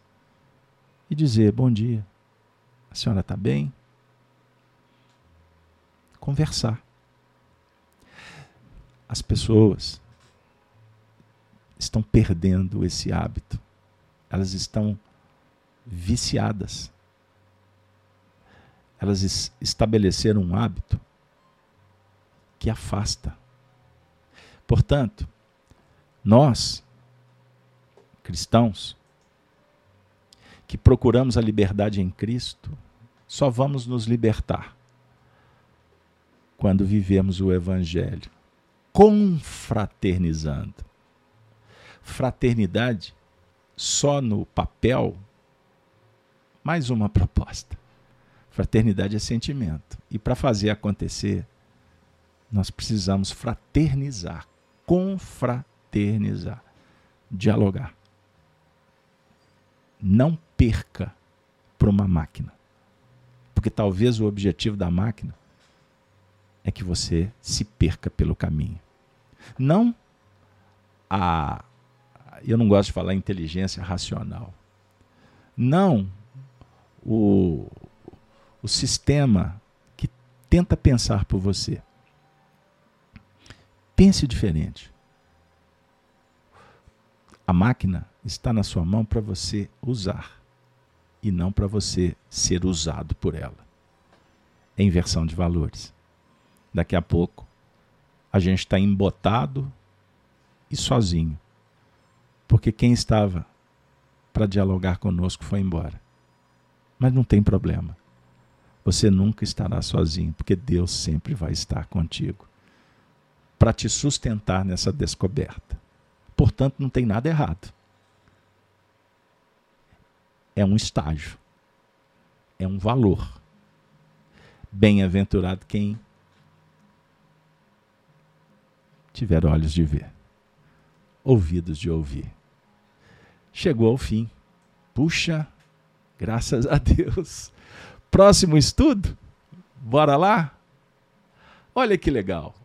e dizer: Bom dia, a senhora está bem? Conversar as pessoas estão perdendo esse hábito. Elas estão viciadas. Elas estabeleceram um hábito que afasta. Portanto, nós, cristãos, que procuramos a liberdade em Cristo, só vamos nos libertar quando vivemos o Evangelho confraternizando. Fraternidade só no papel, mais uma proposta. Fraternidade é sentimento. E para fazer acontecer, nós precisamos fraternizar, confraternizar, dialogar. Não perca para uma máquina. Porque talvez o objetivo da máquina é que você se perca pelo caminho. Não a. Eu não gosto de falar inteligência racional. Não o, o sistema que tenta pensar por você. Pense diferente. A máquina está na sua mão para você usar e não para você ser usado por ela. É inversão de valores. Daqui a pouco a gente está embotado e sozinho. Porque quem estava para dialogar conosco foi embora. Mas não tem problema. Você nunca estará sozinho, porque Deus sempre vai estar contigo para te sustentar nessa descoberta. Portanto, não tem nada errado. É um estágio. É um valor. Bem-aventurado quem tiver olhos de ver, ouvidos de ouvir. Chegou ao fim. Puxa, graças a Deus. Próximo estudo? Bora lá? Olha que legal.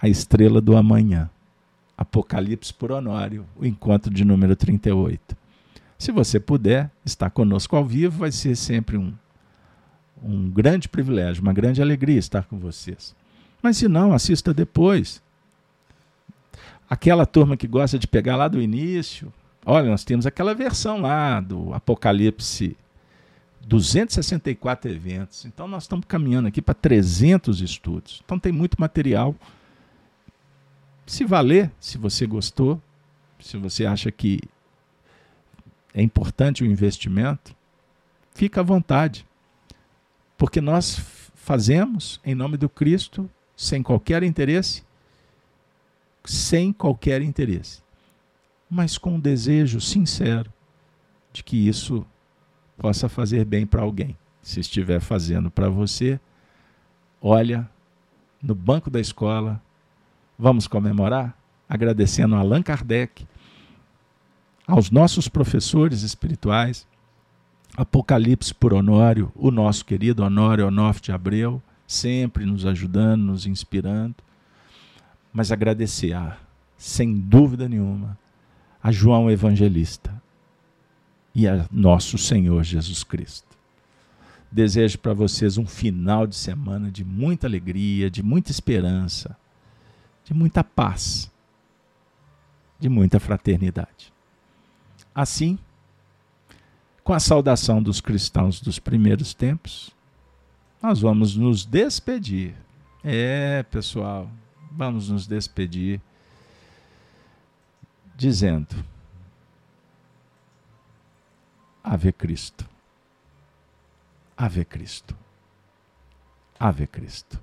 A estrela do amanhã. Apocalipse por Honório, o encontro de número 38. Se você puder estar conosco ao vivo, vai ser sempre um, um grande privilégio, uma grande alegria estar com vocês. Mas se não, assista depois. Aquela turma que gosta de pegar lá do início, olha, nós temos aquela versão lá do Apocalipse 264 eventos. Então nós estamos caminhando aqui para 300 estudos. Então tem muito material. Se valer, se você gostou, se você acha que é importante o investimento, fica à vontade. Porque nós fazemos em nome do Cristo sem qualquer interesse, sem qualquer interesse, mas com um desejo sincero de que isso possa fazer bem para alguém. Se estiver fazendo para você, olha no banco da escola, vamos comemorar? Agradecendo a Allan Kardec, aos nossos professores espirituais, Apocalipse por Honório, o nosso querido Honório Onofre de Abreu, sempre nos ajudando, nos inspirando, mas agradecer, a, sem dúvida nenhuma, a João Evangelista e a nosso Senhor Jesus Cristo. Desejo para vocês um final de semana de muita alegria, de muita esperança, de muita paz, de muita fraternidade. Assim, com a saudação dos cristãos dos primeiros tempos, nós vamos nos despedir. É, pessoal, vamos nos despedir dizendo: Ave Cristo. Ave Cristo. Ave Cristo.